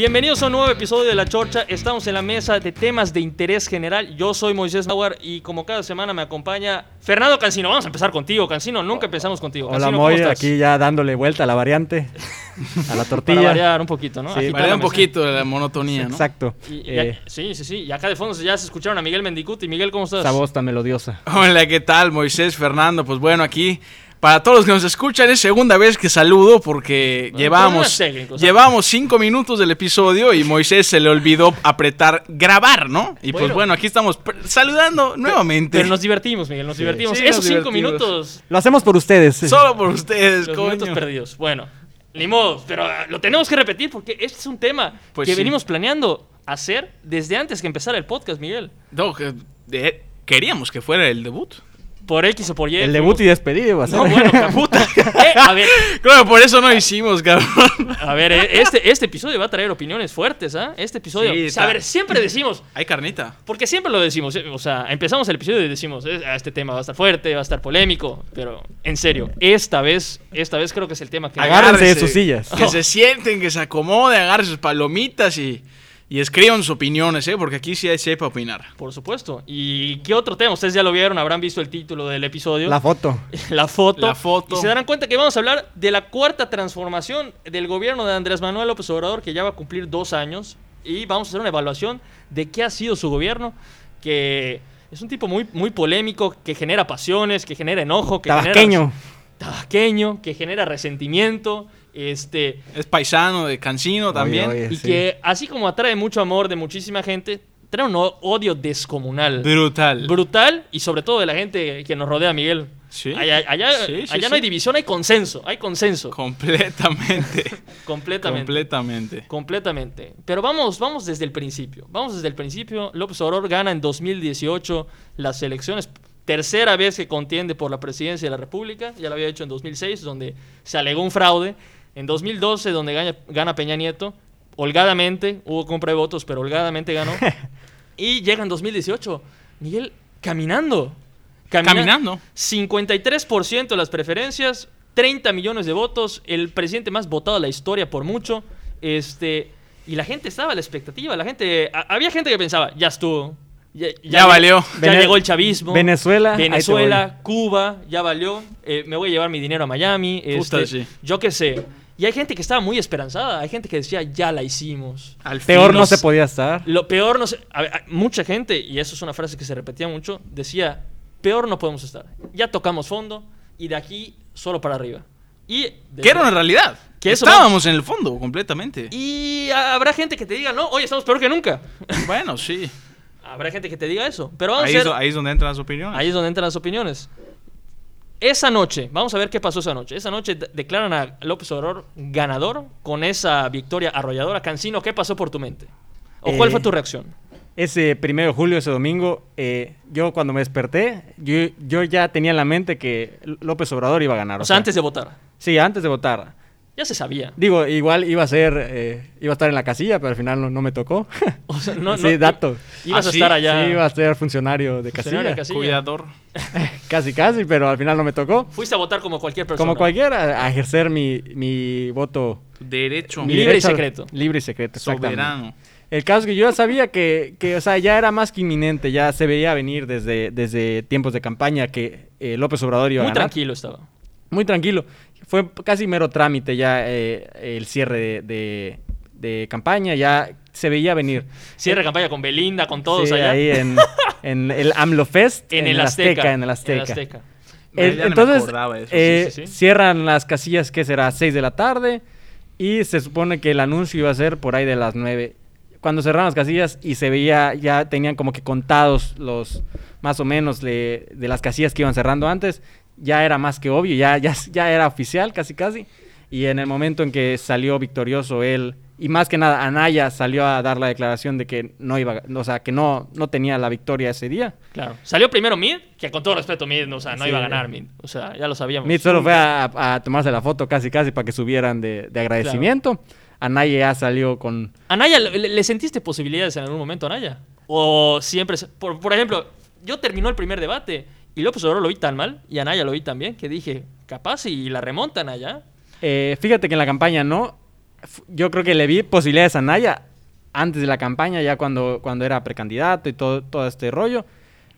Bienvenidos a un nuevo episodio de La Chorcha. Estamos en la mesa de temas de interés general. Yo soy Moisés Nauer y como cada semana me acompaña Fernando Cancino. Vamos a empezar contigo, Cancino. Nunca empezamos contigo. Hola Cancino, Moy, aquí ya dándole vuelta a la variante, a la Para tortilla. variar un poquito, ¿no? Sí. La un poquito de la monotonía, ¿no? Exacto. Y- y- Eh, sí, sí, sí. Y acá de fondo ya se escucharon a Miguel Mendicuti. Miguel, ¿cómo estás? esa voz tan melodiosa. Hola, ¿qué tal? Moisés, Fernando. Pues bueno, aquí para todos los que nos escuchan es segunda vez que saludo porque Bueno, llevamos, ¿eh? llevamos cinco minutos del episodio y Moisés se le olvidó apretar grabar, ¿no? Y Bueno. pues bueno, aquí estamos saludando nuevamente. Pero nos divertimos, Miguel, nos divertimos. Sí, Esos nos cinco divertimos. minutos, Lo hacemos por ustedes. Solo por ustedes, los coño. momentos perdidos. Bueno, ni modo, pero ah, lo tenemos que repetir porque este es un tema Pues que sí. venimos planeando hacer desde antes que empezara el podcast, Miguel. No, que- de- queríamos que fuera el debut. Por X o por Y. El debut y despedido iba a ser. No, bueno, puta. Eh, a ver, Claro, por eso no hicimos, cabrón. a ver, eh, este, este episodio va a traer opiniones fuertes, ¿ah? Este episodio. Sí, o sea, a ver, siempre decimos, Hay carnita. porque siempre lo decimos, eh, o sea, empezamos el episodio y decimos, ah, este tema va a estar fuerte, va a estar polémico, pero en serio, esta vez, esta vez creo que es el tema que Agárrense de sus sillas. Que se sienten, que se acomoden, agarren sus palomitas y, y escriban sus opiniones, ¿eh? Porque aquí sí hay sepa opinar. Por supuesto. ¿Y qué otro tema? Ustedes ya lo vieron, habrán visto el título del episodio. La foto. la foto. La foto. Y se darán cuenta que vamos a hablar de la cuarta transformación del gobierno de Andrés Manuel López Obrador, que ya va a cumplir dos años. Y vamos a hacer una evaluación de qué ha sido su gobierno, que es un tipo muy, muy polémico, que genera pasiones, que genera enojo, que Tabasqueño. genera... Tabasqueño, que genera resentimiento, este... Es paisano de Cancino también. oye. Y sí. que así como atrae mucho amor de muchísima gente, trae un odio descomunal. Brutal. Brutal y sobre todo de la gente que nos rodea, Miguel. Sí. Allá, allá- Sí, sí, allá sí. no hay división, hay consenso. Hay consenso. Completamente. completamente. Completamente. completamente. Pero vamos, vamos desde el principio. Vamos desde el principio. López Obrador gana en 2018 las elecciones. Tercera vez que contiende por la presidencia de la República. Ya lo había hecho en 2006, donde se alegó un fraude. En 2012, donde gana, gana Peña Nieto. Holgadamente, hubo compra de votos, pero holgadamente ganó. y llega en 2018. Miguel, caminando. Camina- Caminando. 53% de las preferencias, 30 millones de votos, el presidente más votado de la historia por mucho. Este, y la gente estaba a la expectativa, la gente a- había gente que pensaba, ya estuvo. Ya, Ya valió. Ya Vene- llegó el chavismo. Venezuela, Venezuela, Cuba, ya valió. eh, me voy a llevar mi dinero a Miami. Puta, este, sí. Yo qué sé. Y hay gente que estaba muy esperanzada. Hay gente que decía, ya la hicimos. Al Peor no se podía estar. Lo peor no sé. a ver, mucha gente, y eso es una frase que se repetía mucho, decía: peor no podemos estar. Ya tocamos fondo y de aquí solo para arriba. Y, Que era una realidad. Que Estábamos en el fondo, completamente. y habrá gente que te diga: no, hoy estamos peor que nunca. Bueno, sí. Habrá gente que te diga eso. Pero vamos Ahí a es, ver. do- ahí es donde entran las opiniones. Ahí es donde entran las opiniones. Esa noche, vamos a ver qué pasó esa noche. Esa noche de- declaran a López Obrador ganador con esa victoria arrolladora. Cancino, ¿qué pasó por tu mente? ¿O cuál Eh, fue tu reacción? Ese primero de julio, ese domingo, eh, yo cuando me desperté, yo, yo ya tenía en la mente que López Obrador iba a ganar. O sea, antes de votar. Sí, antes de votar. Ya se sabía. Digo, igual iba a ser, eh, iba a estar en la casilla, pero al final no, no me tocó. O sea, no, sí, no- dato. Ibas ¿Ah, a sí? estar allá. Sí, iba a ser funcionario de Funcionario de casilla. casilla. Cuidador. Casi, casi, pero al final no me tocó. Fuiste a votar como cualquier persona. Como cualquiera, a ejercer mi, mi voto. Derecho. mi Libre y al- secreto. Libre y secreto, exactamente. Soberano. El caso es que yo ya sabía que, que, o sea, ya era más que inminente, ya se veía venir desde, desde tiempos de campaña que eh, López Obrador iba Muy a ganar. tranquilo estaba. Muy tranquilo. Fue casi mero trámite ya eh, el cierre de, de- de campaña, ya se veía venir. Cierre campaña con Belinda, con todos Sí, allá. ahí en, en el AMLO Fest, en, el Azteca. En el Azteca. Azteca. El- Ya no me entonces, acordaba de eso, eh, sí, sí, sí. cierran las casillas, que será? 6 de la tarde. Y se supone que el anuncio iba a ser por ahí de las 9. Cuando cerraron las casillas y se veía, ya tenían como que contados los, más o menos, le- de las casillas que iban cerrando antes, ya era más que obvio, ya, ya, ya era oficial casi casi. Y en el momento en que salió victorioso él, y más que nada Anaya salió a dar la declaración de que no iba, o sea, que no, no tenía la victoria ese día. Claro. Salió primero Mid, que con todo respeto Mid, no, o sea, no Sí. iba a ganar Mid. O sea, ya lo sabíamos. Mid solo fue a, a tomarse la foto casi casi para que subieran de, de agradecimiento. Anaya ya salió con... ¿Anaya, le, le sentiste posibilidades en algún momento, Anaya? O siempre... Por, por ejemplo, yo terminó el primer debate y López Obrador lo vi tan mal y Anaya lo vi tan bien que dije, capaz y la remontan allá. Eh, fíjate que en la campaña no. yo creo que le vi posibilidades a Naya antes de la campaña, ya cuando, cuando era precandidato y todo, todo este rollo.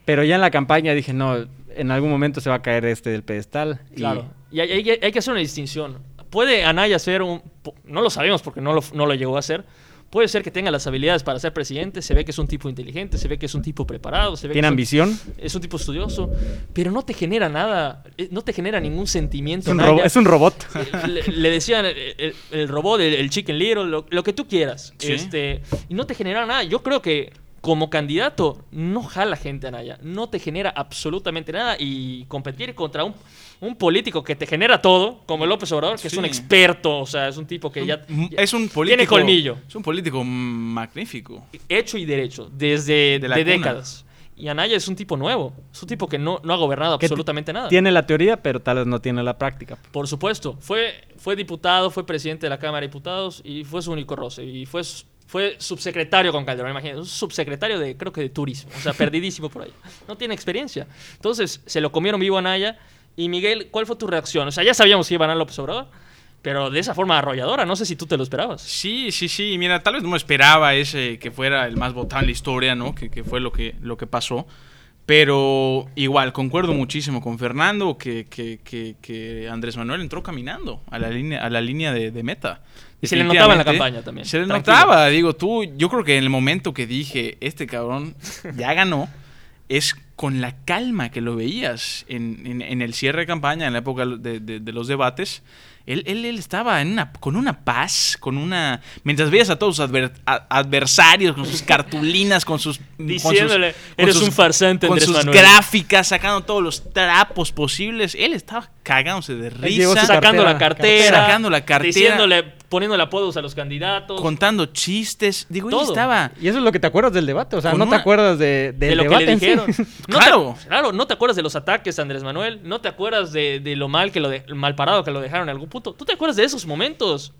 Pero ya en la campaña dije, no, en algún momento se va a caer este del pedestal. Claro. Y hay, hay que- hay que hacer una distinción. Puede Anaya ser un... No lo sabemos porque no lo, no lo llegó a hacer. Puede ser que tenga las habilidades para ser presidente. Se ve que es un tipo inteligente, se ve que es un tipo preparado, se ve tiene que es un- ambición. es un tipo estudioso, pero no te genera nada, eh, no te genera ningún Es sentimiento. un, Naya. robo- es un robot. Eh, le, le decían el, el- el robot, el, el chicken little, lo, lo que tú quieras. Sí. Este, y no te genera nada. Yo creo que como candidato no jala gente a Naya. No te genera absolutamente nada. Y competir contra un, un político que te genera todo, como López Obrador, que es un experto, o sea, es un tipo que ya... M- ya- Es un político. Tiene colmillo. Es un político magnífico. hecho y derecho desde De de décadas. Y Anaya es un tipo nuevo, es un tipo que no, no ha gobernado Que absolutamente nada. Tiene la teoría, pero tal vez no tiene la práctica. Por supuesto, fue, fue diputado, fue presidente de la Cámara de Diputados y fue su único roce. Y fue, fue subsecretario con Calderón, imagínate, un subsecretario de, creo que de turismo, o sea, perdidísimo por ahí. No tiene experiencia. Entonces, se lo comieron vivo a Naya. Y Miguel, ¿cuál fue tu reacción? O sea, ya sabíamos que iba a López Obrador, pero de esa forma arrolladora, no sé si tú te lo esperabas. Sí, sí, sí. Mira, tal vez no me esperaba ese que fuera el más votado en la historia, ¿no? Que, que fue lo que, lo que pasó. Pero igual, concuerdo muchísimo con Fernando que, que, que, que Andrés Manuel entró caminando a la línea, a la línea de, de meta. Y se le notaba en la campaña también, Se le tranquilo. notaba, digo, tú, yo creo que en el momento que dije, este cabrón ya ganó, es con la calma que lo veías en, en- en el cierre de campaña, en la época de, de- de los debates. Él, él- él estaba en una, con una paz, con una... Mientras veías a todos sus adver- a- adversarios, con sus cartulinas, con sus... con sus- Diciéndole, con "Eres sus- un farsante, Con Andrés sus Manuel". gráficas, sacando todos los trapos posibles. Él estaba cagándose de risa, Sacando la cartera, cartera, sacando la cartera. diciéndole, poniéndole apodos a los candidatos. contando chistes. Digo, Todo. estaba... Y eso es lo que te acuerdas del debate. O sea, no una- te acuerdas de, del de lo debate que le sí. dijeron. No Claro. Te, claro, no te acuerdas de los ataques a Andrés Manuel, no te acuerdas de, de lo mal que lo de- mal parado que lo dejaron en algún punto. ¿Tú te acuerdas de esos momentos?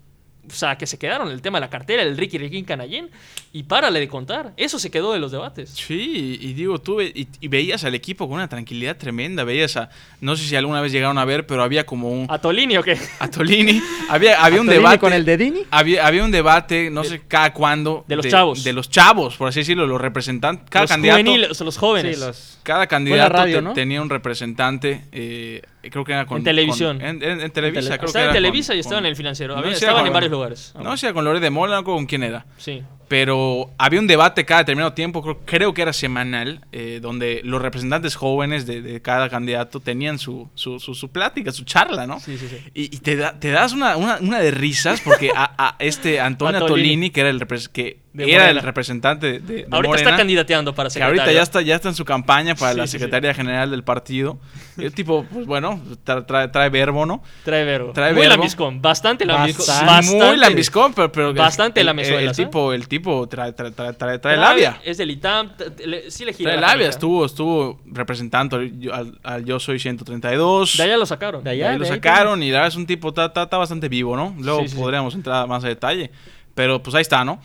O sea, que se quedaron el tema de la cartera, el Ricky Ricky Canallín, y párale de contar. Eso se quedó de los debates. Sí, y digo, tú ve- y, y veías al equipo con una tranquilidad tremenda, veías a, no sé si alguna vez llegaron a ver, pero había como un, ¿A Tolini o qué? a Tolini, había, había un Tolini debate. con el de Dini? Había, había un debate, no sé cada cuándo. de los chavos. De los chavos, por así decirlo, los representantes. Cada los candidato. juveniles, los jóvenes. Sí, los... Cada candidato radio, te- ¿no? tenía un representante, eh, creo que era con... En televisión. con- en, en- en Televisa, En tele- creo estaba que en era Televisa con- y estaba en el financiero. Había- estaban en varios lugares. No sé con Lore de Mola o con quién era. Sí. Pero había un debate cada determinado tiempo, creo, creo que era semanal, eh, donde los representantes jóvenes de, de cada candidato tenían su, su, su, su plática, su charla, ¿no? Sí, sí, sí. Y, y te, da- te das una, una, una de risas porque a, a este Antonio Tolini. Que era el, que De era el representante de, de Ahorita Morena, está candidateando para que secretario. ahorita ya está, ya está en su campaña para Sí, la sí, sí. Secretaría General del partido. El tipo, pues bueno, tra- trae, trae verbo, ¿no? Trae verbo. Trae Muy verbo. lambiscón. Bastante lambiscón. Bastante. Muy lambiscón, pero, pero Bastante el, el, lamezuelas, el ¿eh? tipo, el tipo trae, trae, trae, trae, trae labia. Es del ITAM. le- Sí le gira Trae la labia, estuvo, estuvo representando al, al- al Yo Soy 132. De allá lo sacaron. De De allá. lo sacaron y la verdad es un tipo, está, bastante vivo, ¿no? Luego Sí, sí, sí. podríamos entrar más a detalle. Pero pues ahí está, ¿no?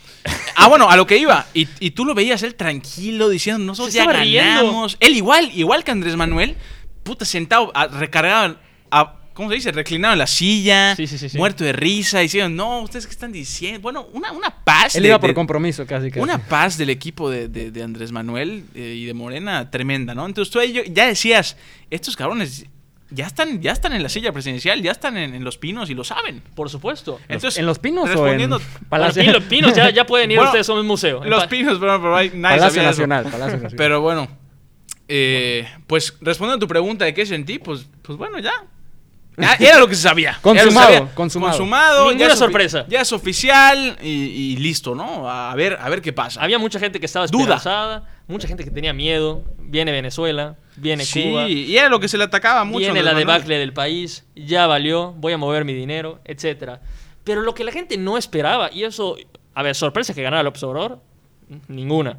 ah, bueno, a lo que iba. Y, y tú lo veías él tranquilo diciendo, nosotros ya riendo. ganamos. Él igual, igual que Andrés Manuel, puta, sentado, a- recargado, a- ¿cómo se dice? Reclinado en la silla, Sí, sí, sí, muerto de risa, diciendo, no, ¿ustedes qué están diciendo? Bueno, una, una paz. Él de- iba por de- compromiso casi. casi. una paz del equipo de, de- Andrés Manuel eh, y de Morena tremenda, ¿no? Entonces tú ahí ya decías, estos cabrones ya están, ya están en la silla presidencial, ya están en, en los pinos y lo saben. Por supuesto. Entonces, ¿En Los Pinos o en Palacio, Bueno, Pino- Pinos ya, ya pueden ir Bueno, ustedes, son un museo. En Los pinos, pero, pero hay- nadie Palacio. Nacional? Palacio Nacional. Pero bueno, eh, pues respondiendo a tu pregunta de qué sentí, pues, pues bueno, ya. Era lo que se sabía. Consumado, sabía. consumado. Consumado, Ninguna ya sorpresa. Ya es oficial y, y listo, ¿no? A ver, a ver qué pasa. Había mucha gente que estaba Duda. Mucha gente que tenía miedo. Viene Venezuela, viene sí, Cuba, y era lo que se le atacaba mucho. viene la debacle del país, ya valió, voy a mover mi dinero, etcétera. Pero lo que la gente no esperaba, y eso, a ver, sorpresa que ganara López Obrador, ninguna.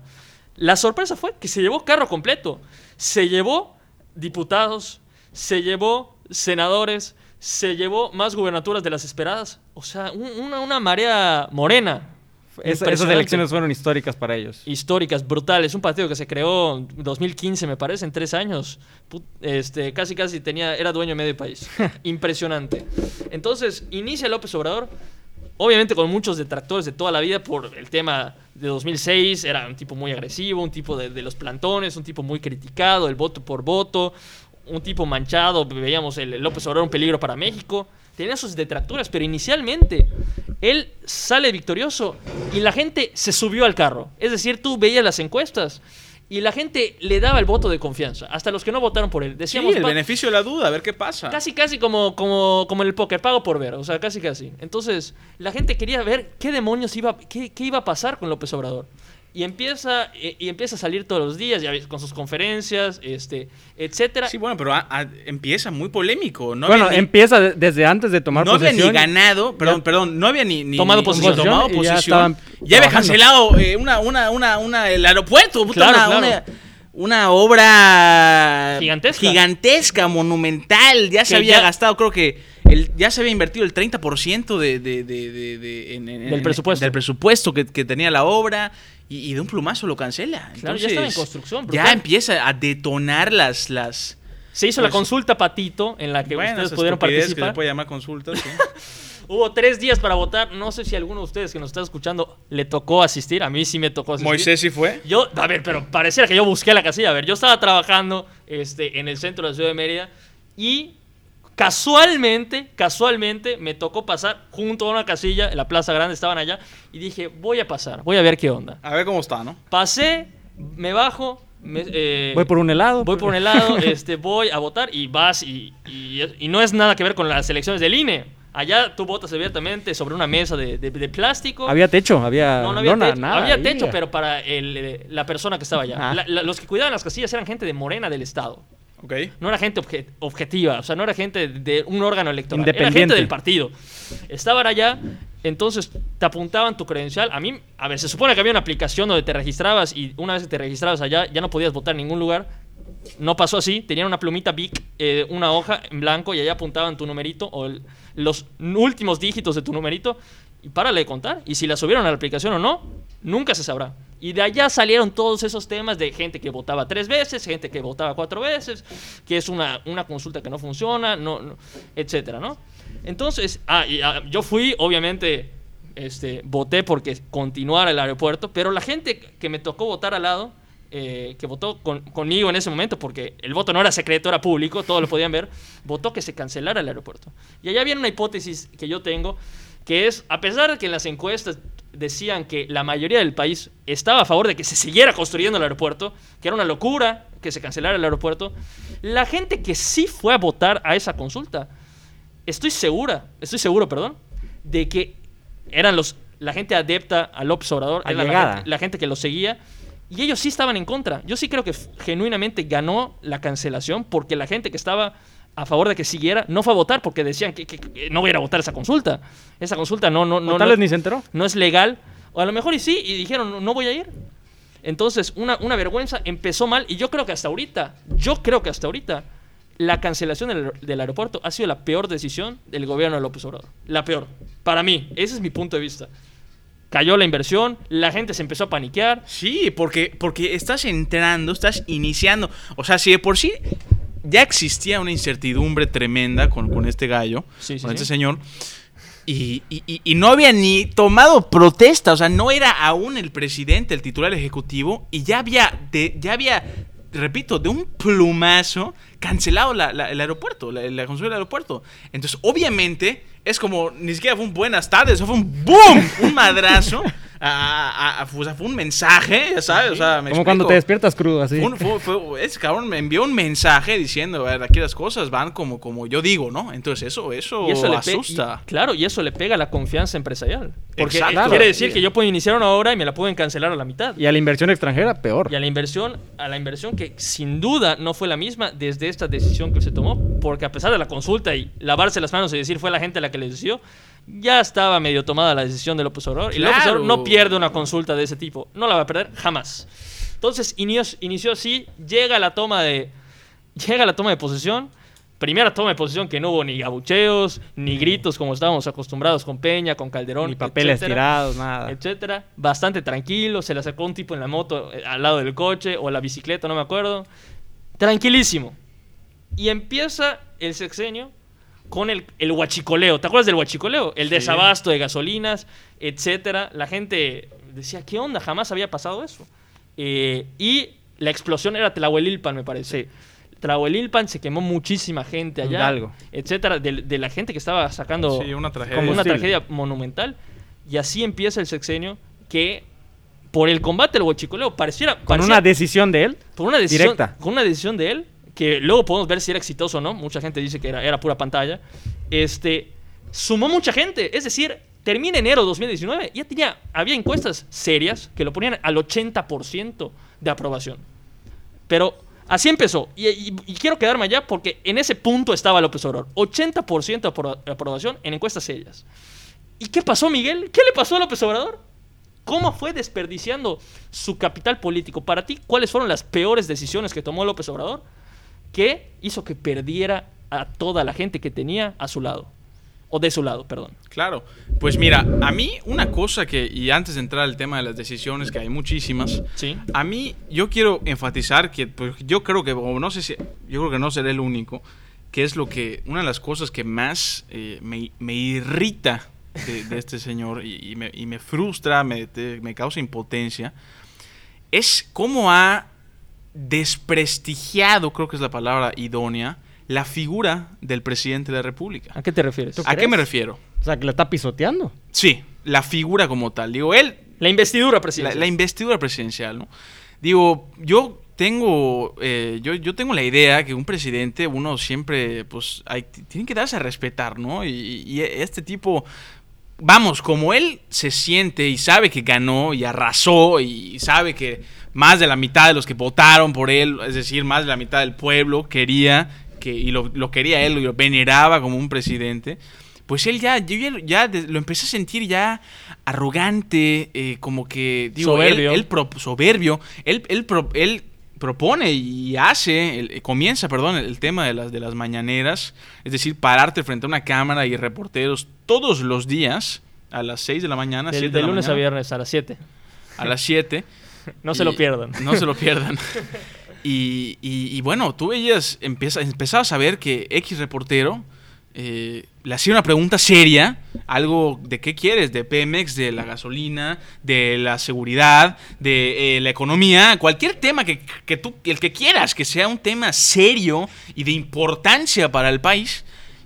La sorpresa fue que se llevó carro completo. Se llevó diputados, se llevó senadores, se llevó más gubernaturas de las esperadas. O sea, un- una, una marea morena. Es- esas elecciones fueron históricas para ellos. históricas, brutales. Un partido que se creó en 2015, me parece, en tres años. Este, casi, casi tenía, era dueño de medio país. Impresionante. Entonces, inicia López Obrador obviamente con muchos detractores de toda la vida por el tema de 2006, era un tipo muy agresivo, un tipo de, de los plantones, un tipo muy criticado, el voto por voto, un tipo manchado, veíamos el López Obrador un peligro para México, tenía sus detractores, pero inicialmente él sale victorioso y la gente se subió al carro. Es decir, tú veías las encuestas y la gente le daba el voto de confianza, hasta los que no votaron por él. Sí, Decíamos, el "Pa- beneficio de la duda, a ver qué pasa. Casi, casi como, como, como en el póker, pago por ver, o sea, casi, casi. Entonces, la gente quería ver qué demonios iba, qué, qué iba a pasar con López Obrador. Y empieza, y empieza a salir todos los días, ya ves, con sus conferencias, este, etcétera. Sí, bueno, pero a- a- empieza muy polémico. No bueno, había ni- empieza de- desde antes de tomar no había posesión. ni ganado, perdón, Ya. perdón, no había ni, ni- Tomado ni- posesión. ni tomado Y ya Ya, había cancelado eh, una, una, una, una, el aeropuerto, puta, Claro, una, claro. una- una obra Gigantesca. gigantesca, monumental. Ya se había ya- gastado, creo que el, ya se había invertido el 30% de, de, de, de- de- en- en- Del presupuesto. del presupuesto que, que tenía la obra. Y, y de un plumazo lo cancela. Claro, ya estaba en Entonces, construcción, Ya empieza a detonar las. las Se hizo la Pues- consulta Patito, en la que Bueno, ustedes pudieron participar. Que se puede llamar consultas. sí. Hubo tres días para votar. No sé si alguno de ustedes que nos está escuchando le tocó asistir. A mí sí me tocó asistir. Moisés sí fue. Yo, a ver, pero pareciera que yo busqué la casilla. A ver, yo estaba trabajando este, en el centro de la ciudad de Mérida y casualmente, casualmente me tocó pasar junto a una casilla en la Plaza Grande, estaban allá, y dije, voy a pasar, voy a ver qué onda. A ver cómo está, ¿no? Pasé, me bajo, me, eh, Voy por un helado. voy por un helado, este, voy a votar y vas y, y- y no es nada que ver con las elecciones del INE. Allá tú votas abiertamente sobre una mesa de, de- de plástico. Había techo, había, No, no había lona, techo. nada. había ahí. techo, pero para el, eh, la persona que estaba allá. Ah. La- la- los que cuidaban las casillas eran gente de Morena del Estado. Ok. No era gente obje- objetiva, o sea, no era gente de un órgano electoral. Era Independiente. gente del partido. Estaban allá, entonces te apuntaban tu credencial. A mí, a ver, se supone que había una aplicación donde te registrabas y una vez que te registrabas allá ya no podías votar en ningún lugar. No pasó así, tenían una plumita Bic, eh, una hoja en blanco y allá apuntaban tu numerito o el- los últimos dígitos de tu numerito y párale de contar. Y si la subieron a la aplicación o no, nunca se sabrá. Y de allá salieron todos esos temas de gente que votaba tres veces, gente que votaba cuatro veces, que es una, una consulta que no funciona, no, etcétera, ¿no? Entonces, ah, ah, yo fui, obviamente, este, voté porque continuara el aeropuerto, pero la gente que me tocó votar al lado, eh, que votó con- conmigo en ese momento, porque el voto no era secreto, era público, todos lo podían ver, votó que se cancelara el aeropuerto. Y allá viene una hipótesis que yo tengo, que es, a pesar de que en las encuestas decían que la mayoría del país estaba a favor de que se siguiera construyendo el aeropuerto, que era una locura que se cancelara el aeropuerto, la gente que sí fue a votar a esa consulta, estoy segura, estoy seguro, perdón, de que eran los la gente adepta a López Obrador, era la gente, la gente que lo seguía, y ellos sí estaban en contra. Yo sí creo que genuinamente ganó la cancelación porque la gente que estaba a favor de que siguiera no fue a votar porque decían que, que- que no voy a ir a votar esa consulta. Esa consulta no, no, no, tal no- vez ni se enteró. no es legal. O a lo mejor y sí, y dijeron, no, no voy a ir. Entonces, una, una vergüenza empezó mal y yo creo que hasta ahorita, yo creo que hasta ahorita, la cancelación del, del aeropuerto ha sido la peor decisión del gobierno de López Obrador. La peor. Para mí, ese es mi punto de vista. Cayó la inversión, la gente se empezó a paniquear. Sí, porque, porque estás entrando, estás iniciando. O sea, si de por sí ya existía una incertidumbre tremenda con, con este gallo, Sí, sí, con este sí. señor, y, y- no había ni tomado protesta, o sea, no era aún el presidente, el titular ejecutivo, y ya había, de, ya había, repito, de un plumazo cancelado la- la- el aeropuerto, la, la construcción del aeropuerto. Entonces, obviamente, es como, ni siquiera fue un buenas tardes, fue un boom, un madrazo. a- a- a- o sea, fue un mensaje, ya sabes, o sea, me Como cuando te despiertas crudo, así. Un- fue- fue- ese cabrón me envió un mensaje diciendo, a ver, aquí las cosas van como, como yo digo, ¿no? Entonces eso, eso, Y eso asusta. y- claro, y eso le pega a la confianza empresarial. Porque Exacto. quiere decir que yo puedo iniciar una obra y me la pueden cancelar a la mitad. Y a la inversión extranjera, peor. Y a la inversión, a la inversión que sin duda no fue la misma desde esta decisión que se tomó, porque a pesar de la consulta y lavarse las manos y decir fue la gente la que le decidió, ya estaba medio tomada la decisión de López Obrador. Y López Claro. Obrador no pierde una consulta de ese tipo, no la va a perder jamás. Entonces inició, inició así, llega la toma de llega la toma de posesión. Primera toma de posesión que no hubo ni gabucheos, ni gritos como estábamos acostumbrados con Peña, con Calderón, Ni papeles etcétera tirados, nada. etcétera. Bastante tranquilo, se le sacó un tipo en la moto eh, al lado del coche o la bicicleta, no me acuerdo. Tranquilísimo. Y empieza el sexenio con el, el huachicoleo. ¿Te acuerdas del huachicoleo? El Sí. desabasto de gasolinas, etcétera. La gente decía, ¿qué onda? Jamás había pasado eso. Eh, y la explosión era Tlahuelilpan, me parece. Tlahuelilpan se quemó muchísima gente allá, Hidalgo. etcétera, de, de la gente que estaba sacando Sí, una tragedia. como una tragedia monumental. Y así empieza el sexenio que por el combate al huachicoleo pareciera, Con parecía- una decisión de él. por una decisión, directa. con una decisión de él, que luego podemos ver si era exitoso o no. Mucha gente dice que era, era pura pantalla. Este, sumó mucha gente. Es decir, termina enero de 2019. Ya tenía, había encuestas serias que lo ponían al 80% de aprobación. Pero así empezó. Y, y- y quiero quedarme allá porque en ese punto estaba López Obrador. 80% de apro- de aprobación en encuestas serias. ¿Y qué pasó, Miguel? ¿Qué le pasó a López Obrador? ¿Cómo fue desperdiciando su capital político? Para ti, ¿cuáles fueron las peores decisiones que tomó López Obrador? Que hizo que perdiera a toda la gente que tenía a su lado. O de su lado, perdón. Claro, pues mira, a mí una cosa que, y antes de entrar al tema de las decisiones, que hay muchísimas, Sí. a mí yo quiero enfatizar que pues, yo creo que, o no sé si, yo creo que no seré el único, que es lo que, una de las cosas que más eh, me, me irrita de, de este señor y, y me, y me frustra, me, te- me causa impotencia, es cómo ha desprestigiado, creo que es la palabra idónea, la figura del presidente de la República. ¿A qué te refieres? ¿Tú ¿A qué me refiero? O sea, que la está pisoteando. Sí, la figura como tal. Digo, él, La investidura la, presidencial. la investidura presidencial, ¿no? Digo, yo tengo, eh, yo, yo tengo la idea que un presidente, uno siempre, pues, hay, tiene que darse a respetar, ¿no? Y, y este tipo, vamos, como él se siente y sabe que ganó y arrasó y sabe que más de la mitad de los que votaron por él, es decir, más de la mitad del pueblo quería que, y lo, lo quería él y lo veneraba como un presidente, pues él ya, yo ya, lo empecé a sentir ya arrogante, eh, como que, digo, Soberbio. él, pro- soberbio, él, él, pro- él propone y hace, eh, comienza, perdón, el, el tema de las, de las mañaneras, es decir, pararte frente a una cámara y reporteros todos los días a las 6 de la mañana, Del- 7 de de la lunes a viernes a las 7. a las 7. No se lo pierdan. No se lo pierdan. Y, y- y bueno, tú veías, empieza, empezabas a ver que X reportero eh, le hacía una pregunta seria, algo de qué quieres, de Pemex, de la gasolina, de la seguridad, de eh, la economía, cualquier tema que, que tú, el que quieras, que sea un tema serio y de importancia para el país.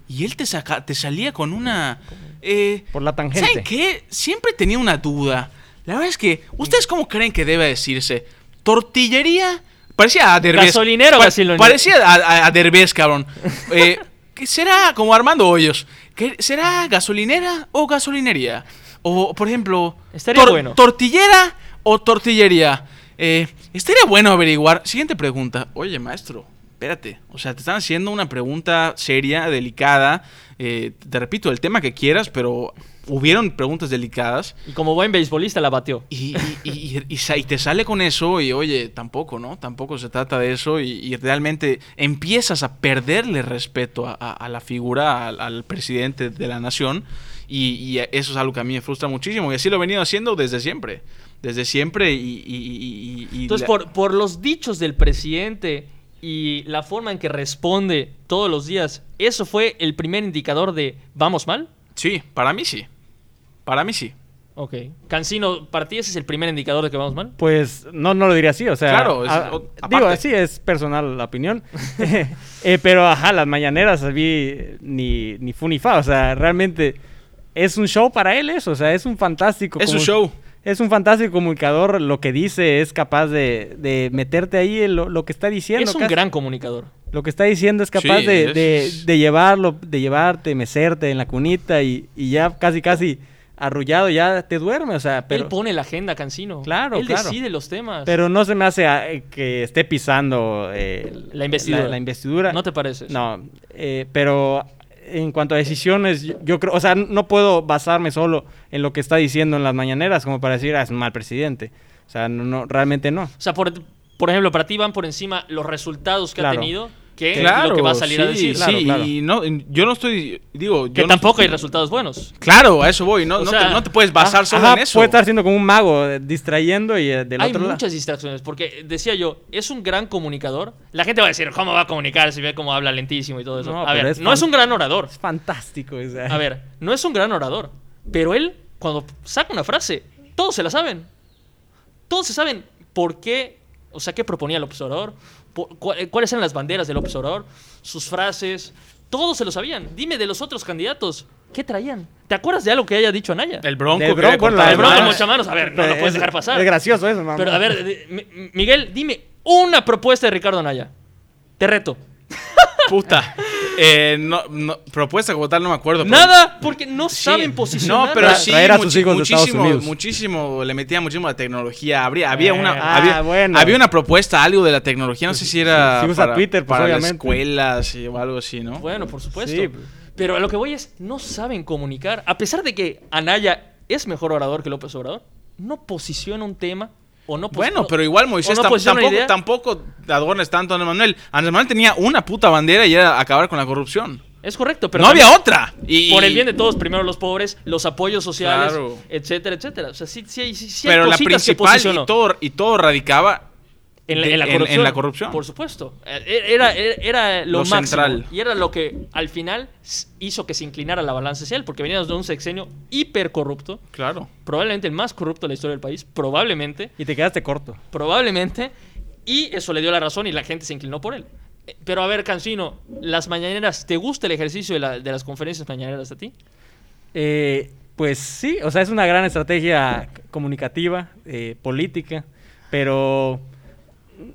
Y él te, saca, te salía con una... eh, Por la tangente. ¿Saben qué? Siempre tenía una duda. La verdad es que, ¿ustedes cómo creen que debe decirse? ¿Tortillería? Parecía a Derbez. ¿Gasolinero Pa-? Parecía a, a, a Derbez, cabrón. Eh, ¿qué será como Armando Hoyos? ¿Qué- ¿Será gasolinera o gasolinería? O, por ejemplo, Estaría bueno. ¿tortillera o tortillería? Eh, estaría bueno averiguar. Siguiente pregunta. Oye, maestro, espérate. O sea, te están haciendo una pregunta seria, delicada. Eh, te repito, el tema que quieras, pero hubieron preguntas delicadas. Y como buen beisbolista la batió. Y, y- y- y sa- y te sale con eso y oye, tampoco, ¿no? Tampoco se trata de eso y, realmente empiezas a perderle respeto a, a- a la figura, al, al presidente de la nación y, eso es algo que a mí me frustra muchísimo y así lo he venido haciendo desde siempre, desde siempre y... Entonces, la- por, por los dichos del presidente y la forma en que responde todos los días, ¿eso fue el primer indicador de vamos mal? Sí, para mí sí, para mí sí. Ok. Cancino, ¿para ti ese es el primer indicador de que vamos mal? Pues no, no lo diría así, o sea, Claro, es- a- o- digo, así es personal la opinión, Eh, pero ajá, las mañaneras vi ni, ni fu ni fa, o sea, realmente es un show para él eso, o sea, es un fantástico. Es un show. Es un fantástico comunicador, lo que dice es capaz de, de meterte ahí en lo, lo que está diciendo. es un casi. gran comunicador. Lo que está diciendo es capaz Sí, de, es- de- de llevarlo, de llevarte, mecerte en la cunita y, y ya casi, casi arrullado ya te duerme, o sea, pero... Él pone la agenda, Cancino. Claro, Él claro. decide los temas. Pero no se me hace ah, eh, que esté pisando eh, La investidura. La, la investidura. ¿No te parece? eso? No, eh, pero en cuanto a decisiones, yo, yo creo, o sea, no puedo basarme solo en lo que está diciendo en las mañaneras como para decir, ah, es un mal presidente. O sea, no, no, realmente no. O sea, por, por ejemplo, para ti van por encima los resultados que Claro. ha tenido que Claro, lo que va a salir a sí, decir. Claro, sí, claro. y no, yo no estoy, digo, yo Que no tampoco estoy- hay resultados buenos. Claro, a eso voy, no, O no, sea, te, no te puedes basar Ah, solo ajá, en eso. Puede estar siendo como un mago, eh, distrayendo y eh, del Hay otro lado. muchas distracciones, porque decía yo, es un gran comunicador. La gente va a decir, ¿cómo va a comunicar si ve cómo habla lentísimo y todo eso? No, a ver, es no es un gran orador. Es fantástico. o sea. A ver, no es un gran orador, pero él, cuando saca una frase, todos se la saben. Todos se saben por qué, o sea, qué proponía el observador, cuáles eran las banderas del observador, sus frases, todos se lo sabían. Dime de los otros candidatos, ¿qué traían? ¿Te acuerdas de algo que haya dicho Anaya? El bronco, le Bronco, la El bronco manos. muchas manos, a ver, no lo Es- puedes dejar pasar. Es gracioso eso, mamá. Pero a ver, de- Miguel, dime una propuesta de Ricardo Anaya. Te reto. Puta. Eh, no, no, propuesta como tal no me acuerdo. pero- Nada, porque no Sí. saben posicionar. No, pero sí, traer a sus hijos de Estados muchísimo, Unidos. muchísimo, le metía muchísimo la tecnología. Habría, había, Eh, una, ah, había, bueno. había una propuesta, algo de la tecnología, no sé si era si usa para, Twitter, pues, para las escuelas y- o algo así, ¿no? Bueno, por supuesto. Sí. Pero a lo que voy es, no saben comunicar. A pesar de que Anaya es mejor orador que López Obrador, no posiciona un tema o no Bueno, posiciona- pero igual Moisés no tam- una tampoco, tampoco adornes tanto a Andrés Manuel. Andrés Manuel tenía una puta bandera y era acabar con la corrupción. Es correcto, pero no había otra. Y, por el bien de todos, primero los pobres, los apoyos sociales, Claro. etcétera, etcétera. O sea, sí, sí, hay- sí, sí hay Pero la cositas principal y todo, y todo radicaba En la, en la corrupción. en la corrupción. Por supuesto. Eh, Era, era, era lo, Lo máximo. central. Y era lo que al final hizo que se inclinara la balanza social, porque veníamos de un sexenio hiper corrupto, Claro. probablemente el más corrupto de la historia del país, probablemente, Y te quedaste corto. probablemente, y eso le dio la razón y la gente se inclinó por él. Eh, Pero a ver, Cancino, las mañaneras, ¿te gusta el ejercicio de, la- de las conferencias mañaneras a ti? Eh, pues sí, o sea, es una gran estrategia comunicativa, eh, política, pero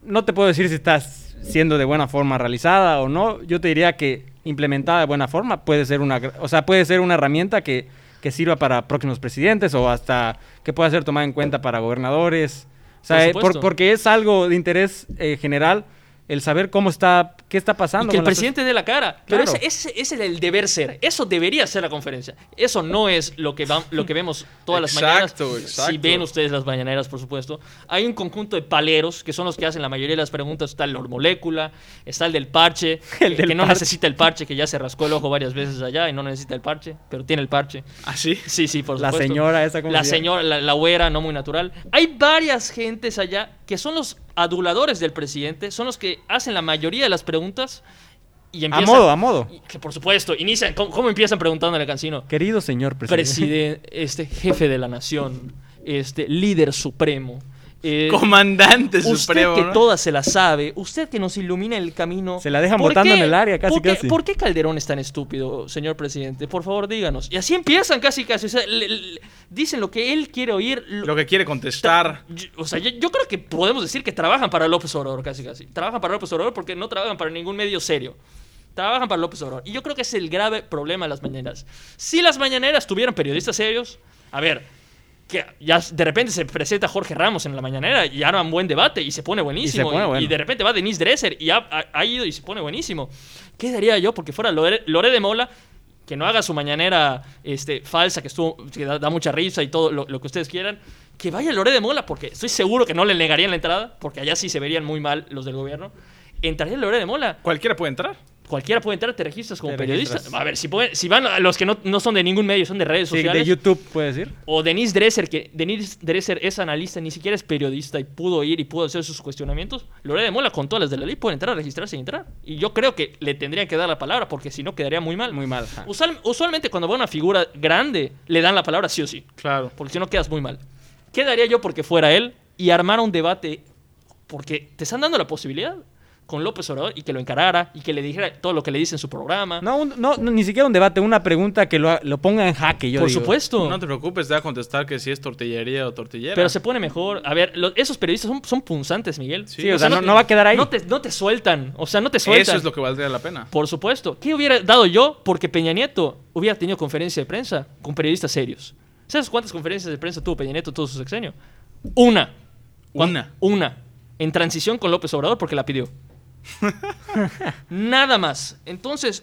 no te puedo decir si estás siendo de buena forma realizada o no. Yo te diría que implementada de buena forma puede ser una, o sea, puede ser una herramienta que, que sirva para próximos presidentes o hasta que pueda ser tomada en cuenta para gobernadores. O sea, Por eh, por- porque es algo de interés eh, general el saber cómo está, qué está Y pasando. que el presidente dé la cara. Pero ese, ese- ese es el deber ser. Eso debería ser la conferencia. Eso no es lo que, va- lo que vemos todas las Exacto, mañanas. exacto. Si ven ustedes las mañaneras, por supuesto. Hay un conjunto de paleros que son los que hacen la mayoría de las preguntas. Está el Molécula, está el del parche, El del que no parche. necesita el parche, que ya se rascó el ojo varias veces allá y no necesita el parche, pero tiene el parche. ¿Así? Sí, sí, por La supuesto. señora esa, ¿cómo La señora, la, la güera, no muy natural. Hay varias gentes allá que son los aduladores del presidente, son los que hacen la mayoría de las preguntas y A empiezan... modo, a modo. y que por supuesto, inician... ¿Cómo, cómo empiezan preguntándole a Cancino? Querido señor presidente. Presidente, este, jefe de la nación, este, líder supremo. Eh, Comandante Usted supremo. que ¿no? todas se la sabe, usted que nos ilumina el camino. Se la dejan ¿Por botando qué- en el área, casi, ¿por qué, casi. ¿Por qué Calderón es tan estúpido, señor presidente? Por favor, díganos. Y así empiezan casi, casi. O sea, le- le- dicen lo que él quiere oír. lo- Lo que quiere contestar. yo- O sea, yo, yo creo que podemos decir que trabajan para López Obrador, casi, casi. Trabajan para López Obrador porque no trabajan para ningún medio serio. Trabajan para López Obrador. Y yo creo que es el grave problema de las mañaneras. Si las mañaneras tuvieran periodistas serios, a ver, que ya de repente se presenta Jorge Ramos en la mañanera y arma un buen debate y se pone buenísimo. Y, pone bueno. y de repente va Denise Dresser y ha, ha- ha ido y se pone buenísimo. ¿Qué daría yo porque fuera Lore, Lore de Mola? Que no haga su mañanera este, falsa, que, estuvo, que da, da mucha risa y todo lo, lo que ustedes quieran. Que vaya Lore de Mola, porque estoy seguro que no le negarían la entrada, porque allá sí se verían muy mal los del gobierno. Entraría Lore de Mola. Cualquiera puede entrar. Cualquiera puede entrar, te registras como Te periodista. registras. A ver, si, pueden- si van los que no, no son de ningún medio, son de redes Sí, sociales. de YouTube, puede decir. O Denise Dresser, que Denise Dresser es analista, ni siquiera es periodista y pudo ir y pudo hacer sus cuestionamientos. Lorena de Mola, con todas las de la ley, puede entrar a registrarse y entrar. Y yo creo que le tendrían que dar la palabra, porque si no quedaría muy mal. Muy mal. Usual- usualmente cuando va una figura grande, le dan la palabra sí o sí, Claro. porque si no quedas muy mal. ¿Qué daría yo porque fuera él y armara un debate? Porque te están dando la posibilidad con López Obrador y que lo encarara y que le dijera todo lo que le dice en su programa. No, un- no, no, ni siquiera un debate, una pregunta que lo, lo ponga en jaque, yo Por digo. supuesto. No te preocupes, te va a contestar que si es tortillería o tortillera. Pero se pone mejor. A ver, lo- esos periodistas son, son punzantes, Miguel. Sí, o sea, no- no va a quedar ahí. No te, no te sueltan. O sea, no te sueltan. Eso es lo que valdría la pena. Por supuesto. ¿Qué hubiera dado yo? Porque Peña Nieto hubiera tenido conferencia de prensa con periodistas serios. ¿Sabes cuántas conferencias de prensa tuvo Peña Nieto todo su sexenio? Una. ¿Cuán- Una. Una. En transición con López Obrador porque la pidió. Nada más. Entonces,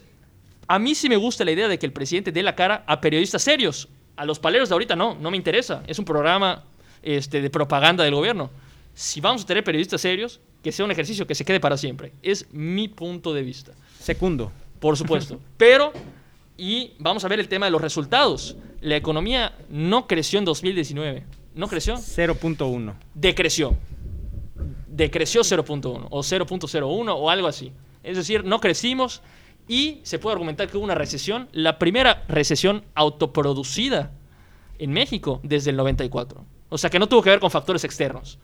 a mí sí me gusta la idea de que el presidente dé la cara a periodistas serios. A los paleros de ahorita no, no me interesa. Es un programa este, de propaganda del gobierno. Si vamos a tener periodistas serios, que sea un ejercicio que se quede para siempre. Es mi punto de vista. Segundo. Por supuesto. Pero, y vamos a ver el tema de los resultados. La economía no creció en 2019. ¿No creció? 0.1. Decreció. Decreció 0.1 o 0.01 o algo así. Es decir, no crecimos y se puede argumentar que hubo una recesión, la primera recesión autoproducida en México desde el 94. O sea que no tuvo que ver con factores externos.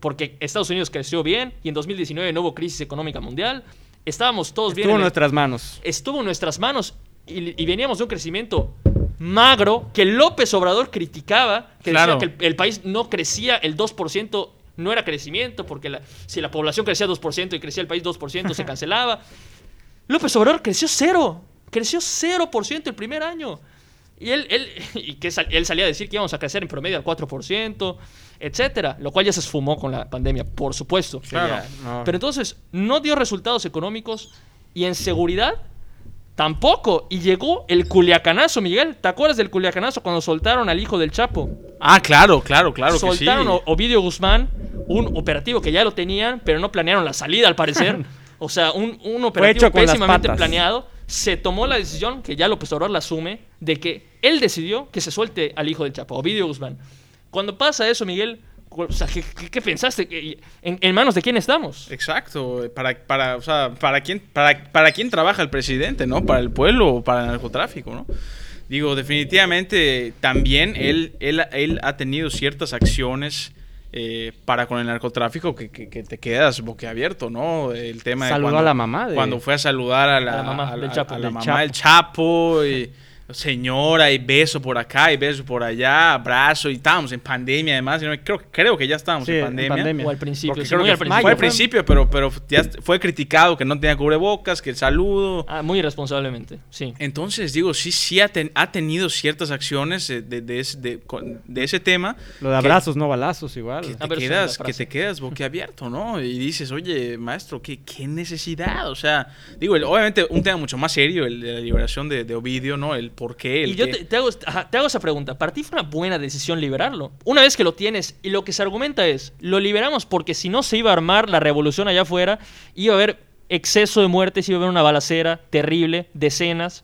Porque Estados Unidos creció bien y en 2019 no hubo crisis económica mundial. Estábamos todos bien. Estuvo en el- nuestras manos. estuvo en nuestras manos y, y veníamos de un crecimiento magro que López Obrador criticaba, que Claro. decía que el, el país no crecía el 2%, no era crecimiento, porque la- si la población crecía 2% y crecía el país 2%, se cancelaba. López Obrador creció cero, creció 0% el primer año. Y él, él, y que sal- él salía a decir que íbamos a crecer en promedio al 4%, etcétera, lo cual ya se esfumó con la pandemia, por supuesto. Claro. no. Pero entonces, no dio resultados económicos y en seguridad tampoco. Y llegó el culiacanazo, Miguel. ¿Te acuerdas del culiacanazo cuando soltaron al hijo del Chapo? Ah, claro, claro, claro que sí. soltaron Ovidio Guzmán, un operativo que ya lo tenían, pero no planearon la salida al parecer. o sea, un, un operativo pésimamente planeado. Se tomó la decisión, que ya López Obrador la asume, de que él decidió que se suelte al hijo del Chapo, Ovidio Guzmán. Cuando pasa eso, Miguel, o sea, ¿qué, qué- qué pensaste? ¿En, en manos de quién estamos? Exacto, para, para, o sea, para quién, para, para quién trabaja el presidente, ¿no? Para el pueblo o para el narcotráfico, ¿no? Digo, definitivamente también él, él, él ha tenido ciertas acciones eh, para con el narcotráfico que, que- que te quedas boquiabierto, ¿no? El tema de Saludó cuando, a la mamá de- cuando fue a saludar a la, A la mamá a del Chapo. a la Del mamá Chapo. del Chapo y señora y beso por acá y beso por allá, abrazo y estábamos en pandemia además, y no- creo, creo que ya estábamos Sí, en en pandemia. pandemia. O al principio, Porque sí, creo muy que al fue al principio, pero, pero ya fue criticado que no tenía cubrebocas, que el saludo. Ah, muy irresponsablemente, sí. Entonces, digo, sí, sí ha, ten- ha tenido ciertas acciones eh, de, de ese, de- con- de ese tema. Lo de que- abrazos, no balazos, igual. Que A te, quedas, que te quedas boquiabierto, ¿no? Y dices, oye, maestro, ¿qué, qué necesidad? O sea, digo, el- obviamente un tema mucho más serio, el de la liberación de, de Ovidio, ¿no? El por qué. El Y yo te, te hago, ajá, te hago esa pregunta. ¿Para ti fue una buena decisión liberarlo? Una vez que lo tienes y lo que se argumenta es, lo liberamos porque si no se iba a armar la revolución allá afuera, iba a haber exceso de muertes, iba a haber una balacera terrible, decenas,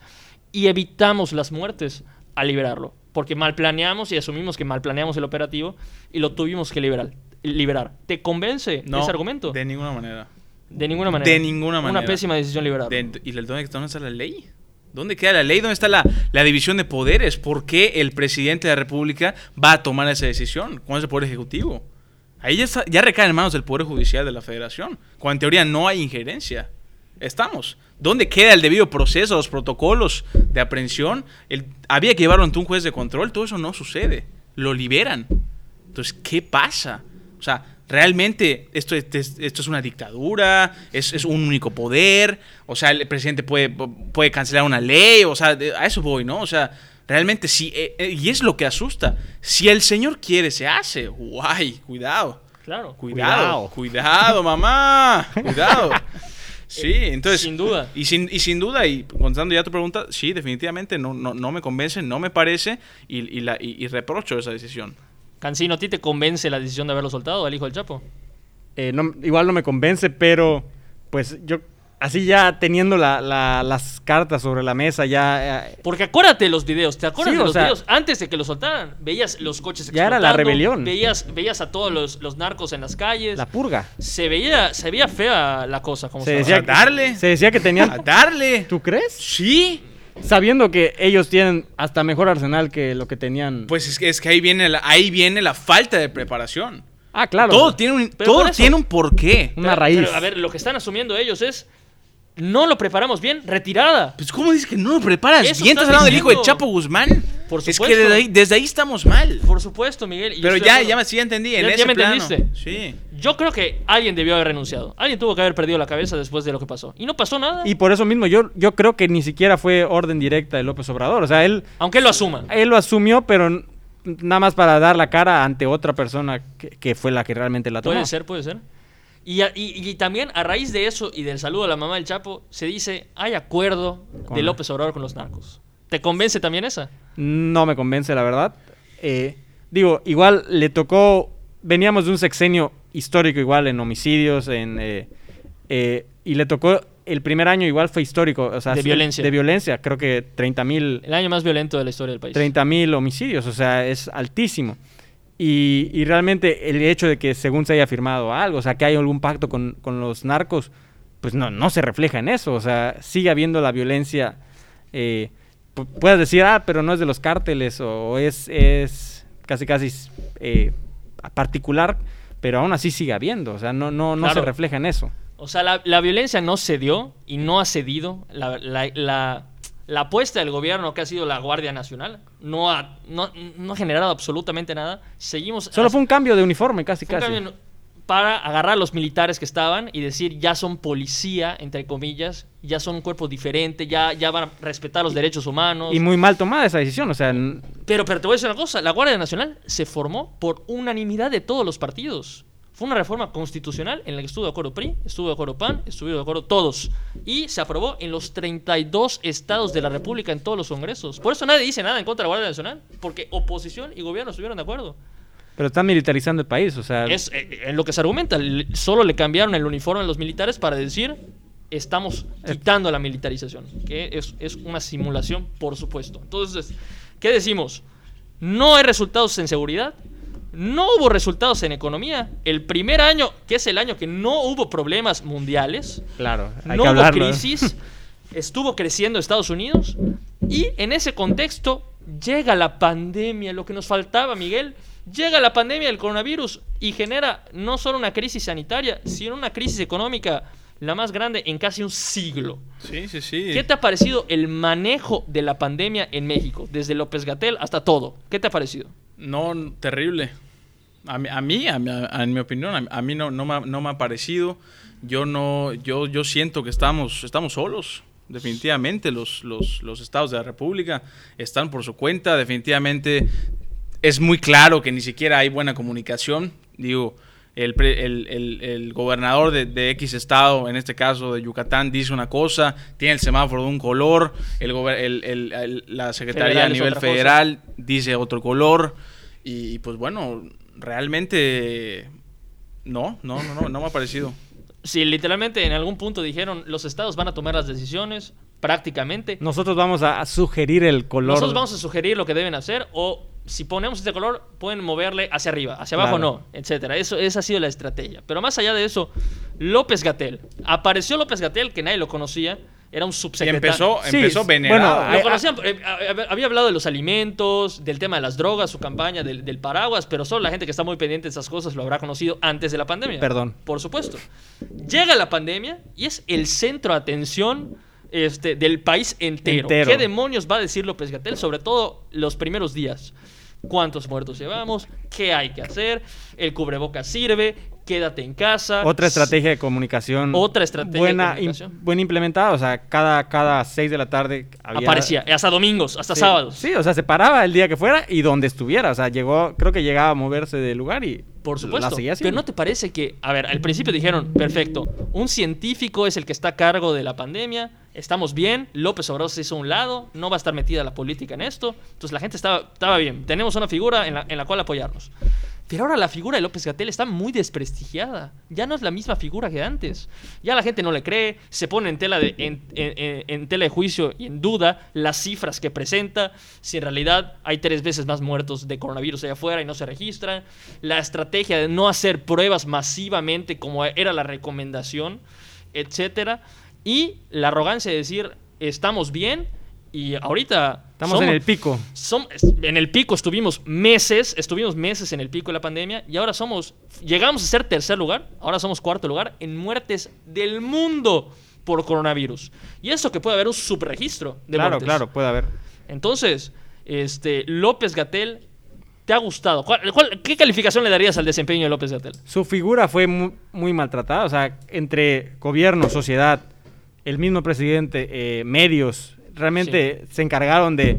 y evitamos las muertes al liberarlo. Porque mal planeamos y asumimos que mal planeamos el operativo y lo tuvimos que liberar. liberar. ¿Te convence No, ese argumento? De ninguna manera. De ninguna manera. de ninguna manera. Una pésima decisión liberarlo. De- ¿Y dónde está la ley? ¿Dónde queda la ley? ¿Dónde está la, la división de poderes? ¿Por qué el presidente de la República va a tomar esa decisión? ¿Cuál es el Poder Ejecutivo? Ahí ya, está- ya recae en manos del Poder Judicial de la Federación, cuando en teoría no hay injerencia. Estamos. ¿Dónde queda el debido proceso, los protocolos de aprehensión? Había que llevarlo ante un juez de control, todo eso no sucede. Lo liberan. Entonces, ¿qué pasa? O sea, realmente esto es, esto es una dictadura, es, es un único poder, o sea, el presidente puede, puede cancelar una ley, o sea, a eso voy, ¿no? O sea, realmente sí, eh, eh, y es lo que asusta. Si el señor quiere, se hace. Guay, cuidado. Claro. Cuidado, cuidado, mamá, cuidado. Sí, entonces... Sin duda. Y sin, y sin duda, y contestando ya tu pregunta, sí, definitivamente no, no, no me convence, no me parece y, y la, y, y reprocho esa decisión. Cancino, ¿a ti te convence la decisión de haberlo soltado al hijo del Chapo? Eh, no- igual no me convence, pero pues yo, así ya teniendo la- la- las cartas sobre la mesa, ya... eh, Porque acuérdate de los videos, ¿te acuerdas Sí, de los sea- videos? Antes de que lo soltaran, veías los coches Ya era la explotando, rebelión. Veías, veías a todos los, los narcos en las calles. la purga. Se veía, se veía fea la cosa, como Se se decía, a darle. se decía que ¡A tenían... darle! ¿Tú crees? Sí. Sabiendo que ellos tienen hasta mejor arsenal que lo que tenían... Pues es que, es que ahí, viene la, ahí viene la falta de preparación. ah, claro. Todo tiene un, todo por eso- tiene un porqué. Una Pero- raíz. pero, a ver, lo que están asumiendo ellos es, no lo preparamos bien, retirada. Pues ¿cómo dices que no lo preparas? Eso ¿Bien estás hablando del hijo de. Chapo Guzmán? Por Es que desde ahí, desde ahí estamos mal. Por supuesto, Miguel. Pero ya, ya, me- sí, ya entendí. En Ya- ya ese me plano. entendiste. Sí. Yo creo que alguien debió haber renunciado. Alguien tuvo que haber perdido la cabeza después de lo que pasó. Y no pasó nada. Y por eso mismo yo, yo creo que ni siquiera fue orden directa de López Obrador. O sea, él, Aunque él lo asuma. él lo asumió, pero nada más para dar la cara ante otra persona que, que fue la que realmente la tomó. Puede ser, puede ser. Y, y- y también a raíz de eso y del saludo a la mamá del Chapo, se dice, hay acuerdo de López Obrador con los narcos. ¿Te convence también esa? No me convence, la verdad. Eh, digo, igual le tocó. Veníamos de un sexenio histórico igual en homicidios, en eh, eh, y le tocó el primer año igual fue histórico, o sea, De violencia. de violencia, creo que 30 mil El año más violento de la historia del país. 30 mil homicidios, o sea, es altísimo. Y, y realmente el hecho de que según se haya firmado algo, o sea, que hay algún pacto con, con los narcos, pues no, no se refleja en eso, o sea, sigue habiendo la violencia. Eh, pu- puedes decir, ah, pero no es de los cárteles o es, es casi casi eh, particular, pero aún así sigue habiendo, o sea, no, no, no se refleja en eso. O sea, la, la violencia no cedió y no ha cedido. La, la- la- apuesta del gobierno, que ha sido la Guardia Nacional, no ha, no, no ha generado absolutamente nada. Seguimos. Solo fue un cambio de uniforme, casi fue un casi. cambio para agarrar a los militares que estaban y decir ya son policía, entre comillas, ya son un cuerpo diferente, ya, ya van a respetar los derechos humanos. Y muy mal tomada esa decisión, o sea, Pero, pero te voy a decir una cosa, la Guardia Nacional se formó por unanimidad de todos los partidos. Fue una reforma constitucional en la que estuvo de acuerdo PRI, estuvo de acuerdo PAN, estuvo de acuerdo todos. Y se aprobó en los 32 estados de la República en todos los congresos. Por eso nadie dice nada en contra de la Guardia Nacional, porque oposición y gobierno estuvieron de acuerdo. Pero están militarizando el país, o sea, Es eh, en lo que se argumenta, solo le cambiaron el uniforme a los militares para decir estamos quitando la militarización, que es, es una simulación, por supuesto. Entonces, ¿qué decimos? No hay resultados en seguridad, no hubo resultados en economía. El primer año, que es el año que no hubo problemas mundiales, claro, hay no que hubo hablarlo. ¿eh? crisis, estuvo creciendo Estados Unidos y en ese contexto llega la pandemia, lo que nos faltaba, Miguel. Llega la pandemia del coronavirus y genera no solo una crisis sanitaria, sino una crisis económica la más grande en casi un siglo. Sí, sí, sí. ¿Qué te ha parecido el manejo de la pandemia en México? Desde López Gatel hasta todo. ¿Qué te ha parecido? No, terrible. A mí, a mí, a mi, a- en mi opinión, a, mí no, no, me, ha- no me ha parecido. Yo no, yo, yo siento que estamos, estamos solos. Definitivamente, los, los, los estados de la República están por su cuenta. Definitivamente es muy claro que ni siquiera hay buena comunicación. Digo, el, pre- el, el- el gobernador de, de X estado, en este caso de Yucatán, dice una cosa, tiene el semáforo de un color, el, gober- el- el- el- la secretaría Federal a nivel cosa. federal dice otro color. Y, y, pues bueno, realmente no, no, no, no, no me ha parecido. Si literalmente en algún punto dijeron los estados van a tomar las decisiones, prácticamente, Nosotros vamos a, a sugerir el color. Nosotros vamos a sugerir lo que deben hacer o si ponemos este color pueden moverle hacia arriba, hacia abajo Claro. no, etcétera. Eso esa ha sido la estrategia. Pero más allá de eso, López Gatel. Apareció López Gatel que nadie lo conocía, era un Y subsecretario. empezó, Sí, empezó bueno, venerado. hay- Lo conocían, eh, eh, había hablado de los alimentos, del tema de las drogas, su campaña del, del paraguas, pero solo la gente que está muy pendiente de esas cosas lo habrá conocido antes de la pandemia. Perdón. Por supuesto. Llega la pandemia y es el centro de atención este, del país entero. Entero. ¿Qué demonios va a decir López Gatel? Sobre todo los primeros días. ¿Cuántos muertos llevamos? ¿Qué hay que hacer? ¿El cubreboca sirve? Quédate en casa. Otra estrategia de comunicación. Otra estrategia de buena, comunicación. im- buena implementada. O sea, cada, cada 6 de la tarde había. Aparecía. Hasta domingos, hasta Sí, sábados. Sí, o sea, se paraba el día que fuera y donde estuviera. O sea, llegó, creo que llegaba a moverse del lugar y. Por supuesto. La Pero. ¿no te parece que, a ver, al principio dijeron, perfecto, un científico es el que está a cargo de la pandemia, estamos bien, López Obrador se hizo a un lado, no va a estar metida la política en esto, entonces la gente estaba, estaba bien, tenemos una figura en la, en la cual apoyarnos. Pero ahora la figura de López Gatel está muy desprestigiada. Ya no es la misma figura que antes. Ya la gente no le cree, se pone en tela de, en, en- en- tela de juicio y en duda las cifras que presenta, si en realidad hay tres veces más muertos de coronavirus allá afuera y no se registran. La estrategia de no hacer pruebas masivamente como era la recomendación, etcétera. Y la arrogancia de decir, estamos bien y ahorita... Estamos en el pico. Som- en el pico estuvimos meses, estuvimos meses en el pico de la pandemia y ahora somos, llegamos a ser tercer lugar, ahora somos cuarto lugar en muertes del mundo por coronavirus. Y eso que puede haber un subregistro de Claro, muertes. claro, puede haber. Entonces, este, López Gatel, ¿te ha gustado? ¿Cuál- cuál- qué calificación le darías al desempeño de López Gatel? Su figura fue mu- muy, maltratada. O sea, entre gobierno, sociedad, el mismo presidente, eh, medios, realmente se encargaron de.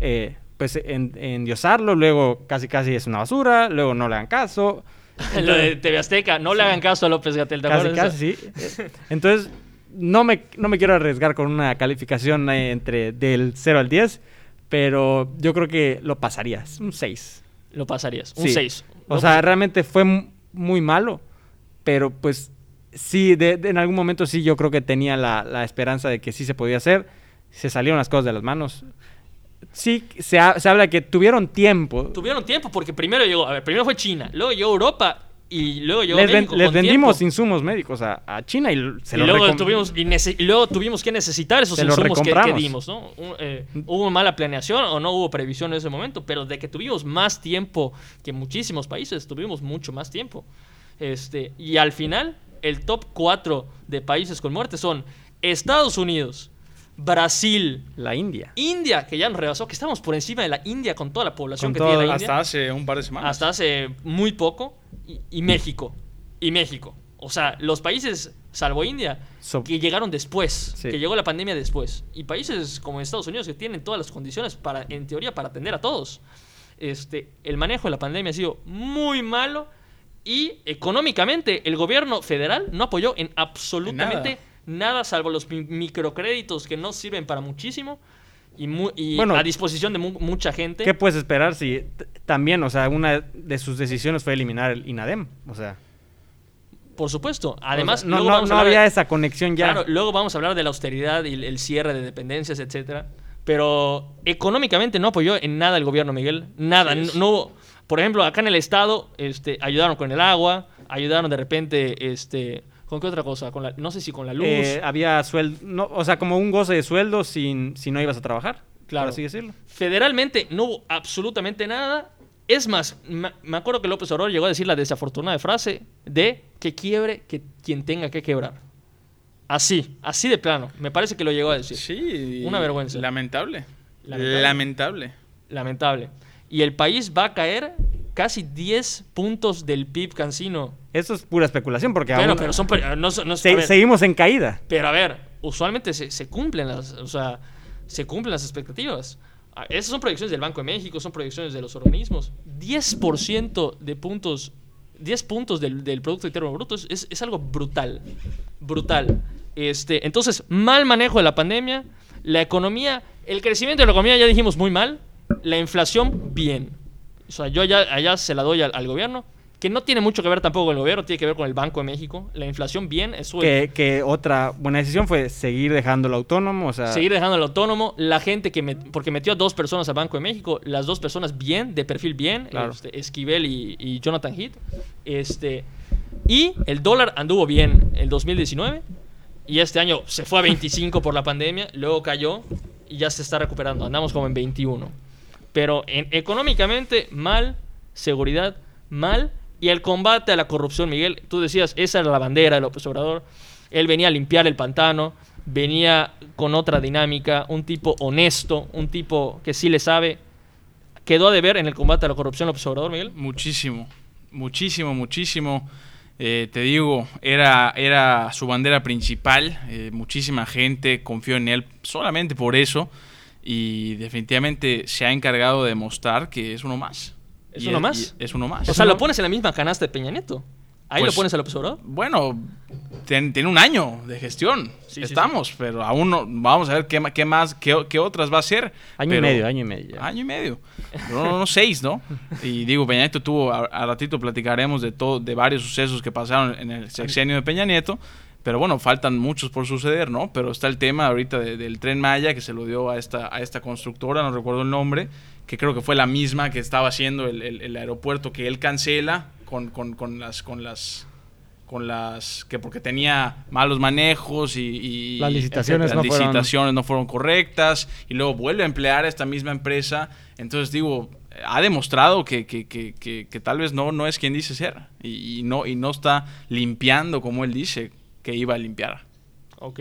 eh, pues en, endiosarlo, luego casi casi es una basura, luego no le hagan caso. Lo de TV Azteca, no le hagan caso a López Gatel, ¿te Casi, casi, sí. Entonces, no me, no me quiero arriesgar con una calificación eh, entre del 0 al 10, pero yo creo que lo pasarías, un 6. Lo pasarías, un Sí. 6. O sea, realmente fue, mu- muy malo, pero pues sí, de, de- en algún momento sí yo creo que tenía la, la esperanza de que sí se podía hacer. Se salieron las cosas de las manos. Sí, se, ha- se habla que tuvieron tiempo. Tuvieron tiempo porque primero llegó, a ver, primero fue China, luego llegó Europa y luego llegó les ven- les vendimos tiempo. insumos médicos a, a China y se y los luego, tuvimos, y, luego tuvimos que necesitar esos Se insumos que, que dimos, ¿no? Un- eh, hubo mala planeación o no hubo previsión en ese momento, pero de que tuvimos más tiempo que muchísimos países, tuvimos mucho más tiempo. Este, y al final, el top 4 de países con muerte son Estados Unidos, Brasil, La India. India, que ya nos rebasó, que estamos por encima de la India con toda la población Con que todo- tiene la India Hasta hace un par de semanas. hasta hace muy poco y, y México y México o sea los países salvo India So- que llegaron después Sí. que llegó la pandemia después y países como Estados Unidos que tienen todas las condiciones para en teoría para atender a todos este el manejo de la pandemia ha sido muy malo y económicamente el gobierno federal no apoyó en absolutamente nada, salvo los mi- microcréditos que no sirven para muchísimo y, mu- y Bueno, a disposición de mu- mucha gente ¿Qué puedes esperar si también, o sea, una de sus decisiones fue eliminar el INADEM? O sea, Por supuesto. Además, o sea, no, luego no- vamos a no hablar de- había esa conexión ya. Claro, luego vamos a hablar de la austeridad y el, cierre de dependencias, etcétera. Pero económicamente no apoyó en nada el gobierno, Miguel. Nada. Sí, No, no hubo- por ejemplo, acá en el estado, este, ayudaron con el agua, ayudaron de repente, este, ¿con qué otra cosa? Con la, no sé si con la luz. Eh, había sueldo, no, o sea, como un goce de sueldo sin, si no ibas a trabajar, Claro. por así decirlo. Federalmente no hubo absolutamente nada. Es más, ma- me acuerdo que López Obrador llegó a decir la desafortunada frase de que quiebre que quien tenga que quebrar. Así, así de plano. Me parece que lo llegó a decir. Sí. Una vergüenza. Lamentable. Lamentable. Lamentable. Lamentable. Y el país va a caer casi 10 puntos del PIB cancino. Eso es pura especulación porque Bueno, aún pero son... No, no- se- seguimos en caída. Pero a ver, usualmente se, se cumplen las... O sea, se cumplen las expectativas. Ah, Esas son proyecciones del Banco de México, son proyecciones de los organismos. 10% de puntos... 10 puntos del, del Producto Interno Bruto es, es- es algo brutal. Brutal. Este, entonces, mal manejo de la pandemia. La economía... El crecimiento de la economía ya dijimos muy mal. La inflación, bien. O sea, yo allá, allá se la doy al, al gobierno. Que no tiene mucho que ver tampoco con el gobierno, tiene que ver con el Banco de México. La inflación, bien. Eso Que, que otra buena decisión fue seguir dejándolo autónomo, o sea, seguir dejándolo autónomo. La gente que met- porque metió a dos personas al Banco de México, las dos personas bien, de perfil bien, Claro. este, Esquivel y, y Jonathan Heath. Este, y el dólar anduvo bien el 2019 y este año se fue a 25 por la pandemia, luego cayó y ya se está recuperando. Andamos como en 21. Pero en- económicamente mal, seguridad mal y el combate a la corrupción, Miguel, tú decías, esa era la bandera de López Obrador. Él venía a limpiar el pantano, venía con otra dinámica, un tipo honesto, un tipo que sí le sabe. Quedó a deber en el combate a la corrupción López Obrador, Miguel. Muchísimo, muchísimo, muchísimo. Eh, te digo, era, era su bandera principal. eh, muchísima gente confió en él solamente por eso. Y definitivamente se ha encargado de demostrar que es uno más. ¿Es Y uno más? es uno más. O sea, lo pones en la misma canasta de Peña Nieto. Ahí Pues- lo pones a López Obrador. Bueno, tiene un año de gestión. Sí, sí, Estamos, pero aún no. Vamos a ver qué, qué más, qué, qué otras va a hacer. año pero- y medio, año y medio. Año y medio. No, no, no, seis, ¿no? Y digo, Peña Nieto tuvo, a, a ratito platicaremos de todo, de varios sucesos que pasaron en el sexenio de Peña Nieto. Pero bueno, faltan muchos por suceder, ¿no? Pero está el tema ahorita de- del tren Maya que se lo dio a esta, a esta constructora, no recuerdo el nombre, que creo que fue la misma que estaba haciendo el, el- el aeropuerto que él cancela con, con- con las con las con las que porque tenía malos manejos y, y- Las licitaciones no fueron- licitaciones no fueron correctas y luego vuelve a emplear a esta misma empresa. Entonces digo, ha demostrado que, que- que- que- que tal vez no, no es quien dice ser y, y no, y no está limpiando como él dice que iba a limpiar. Ok.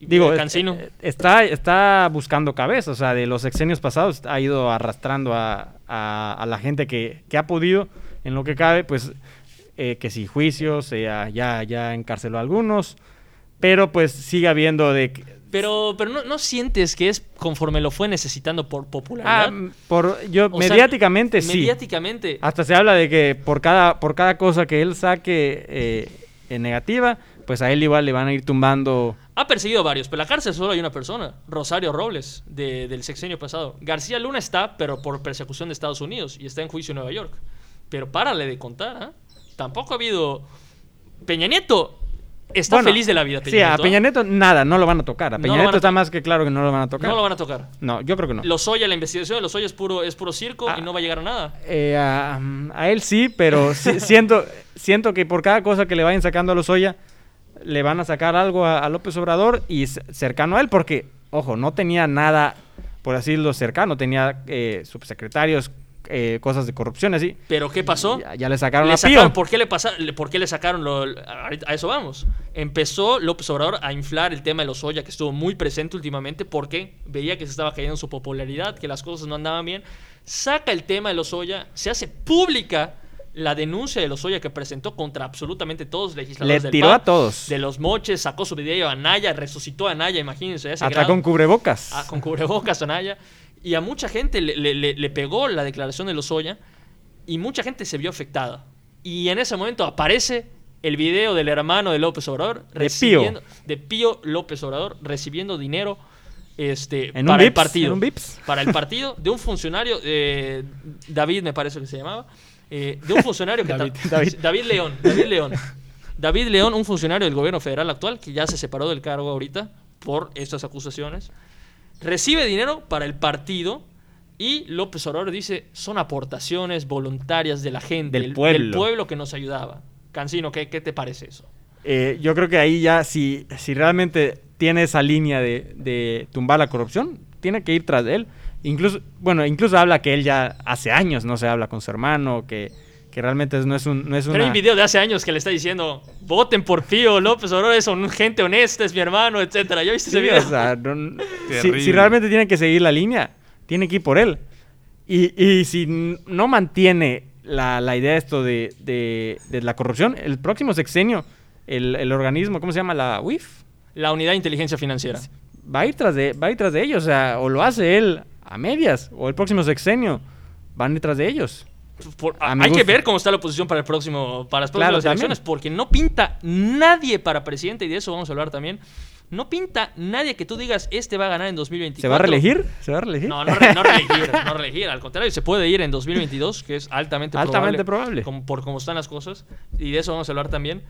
Y Digo, es- Cancino. eh, está, está buscando cabeza, o sea, de los sexenios pasados ha ido arrastrando a, a- a la gente que, que ha podido, en lo que cabe, pues, eh, que si juicios, eh, ya, ya, encarceló a algunos, pero pues sigue habiendo de... Pero, pero no, no sientes que es conforme lo fue necesitando por Ah, popularidad. mm, por, yo, O sea, mediáticamente sí. Mediáticamente. Hasta se habla de que por cada, por cada cosa que él saque eh, en negativa, pues a él igual le van a ir tumbando... Ha perseguido a varios, pero en la cárcel solo hay una persona, Rosario Robles, de- del sexenio pasado. García Luna está, pero por persecución de Estados Unidos, y está en juicio en Nueva York. Pero párale de contar, ¿ah? tampoco ha habido... Peña Nieto está Bueno, feliz de la vida. Peña sí, a Nieto, ¿eh? Peña Nieto nada, no lo van a tocar. A Peña Nieto a está más que claro que no lo van a tocar. No lo van a tocar. No, yo creo que no. Lozoya, la investigación de Lozoya es puro, es puro circo Ah. y no va a llegar a nada. Eh, a, a él sí, pero siento, siento que por cada cosa que le vayan sacando a Lozoya, le van a sacar algo a, a López Obrador y cercano a él, porque, ojo, no tenía nada, por así decirlo, cercano, tenía eh, subsecretarios, eh, cosas de corrupción, así. Pero ¿qué pasó? Ya, ya le sacaron Le a sacaron. ¿por, qué le pasa, le- ¿Por qué le sacaron? Lo, a eso vamos. Empezó López Obrador a inflar el tema de los Oya, que estuvo muy presente últimamente porque veía que se estaba cayendo su popularidad, que las cosas no andaban bien. Saca el tema de los Oya, se hace pública la denuncia de los Oya que presentó contra absolutamente todos los Le legisladores del tiró PAN, a todos. De los moches, sacó su video a Anaya, resucitó a Anaya, imagínense. a ese Hasta grado. con cubrebocas. Ah, con cubrebocas Anaya. Y a mucha gente le, le- le- le pegó la declaración de Lozoya y mucha gente se vio afectada. Y en ese momento aparece el video del hermano de López Obrador De recibiendo de Pío López Obrador recibiendo dinero este para el partido. en un. Para el partido de un funcionario eh, David me parece que se llamaba, eh, de un funcionario que David. David. David León, David León. David León, un funcionario del gobierno federal actual que ya se separó del cargo ahorita por estas acusaciones, recibe dinero para el partido y López Obrador dice son aportaciones voluntarias de la gente, Del pueblo. pueblo que nos ayudaba. Cancino, ¿qué, qué te parece eso? Eh, yo creo que ahí ya, si, si realmente tiene esa línea de, de tumbar la corrupción, tiene que ir tras de él. Incluso, bueno, incluso habla que él ya hace años no se habla con su hermano, que, que realmente no es un... No es Pero hay un video de hace años que le está diciendo voten por Pío López Obrador, es un gente honesta, es mi hermano, etcétera. ¿Ya viste Sí, ese video? o sea, no- si, realmente tiene que seguir la línea, tiene que ir por él. Y, y si no mantiene la, la idea esto de, de- de la corrupción, el próximo sexenio, el, el organismo, ¿cómo se llama? La UIF, La unidad de inteligencia financiera. va a ir tras de, va a ir tras de ellos. O sea, o lo hace él a medias, o el próximo sexenio van tras de ellos. Por- hay que ver cómo está la oposición para el próximo para las próximas elecciones porque no pinta nadie para presidente y de eso vamos a hablar también. No pinta nadie que tú digas este va a ganar en 2024. ¿Se va a reelegir? ¿Se va a reelegir? No, no, re- no reelegir, no reelegir. Al contrario, se puede ir en 2022, que es altamente, Altamente probable, probable. como- por cómo están las cosas. Y de eso vamos a hablar también.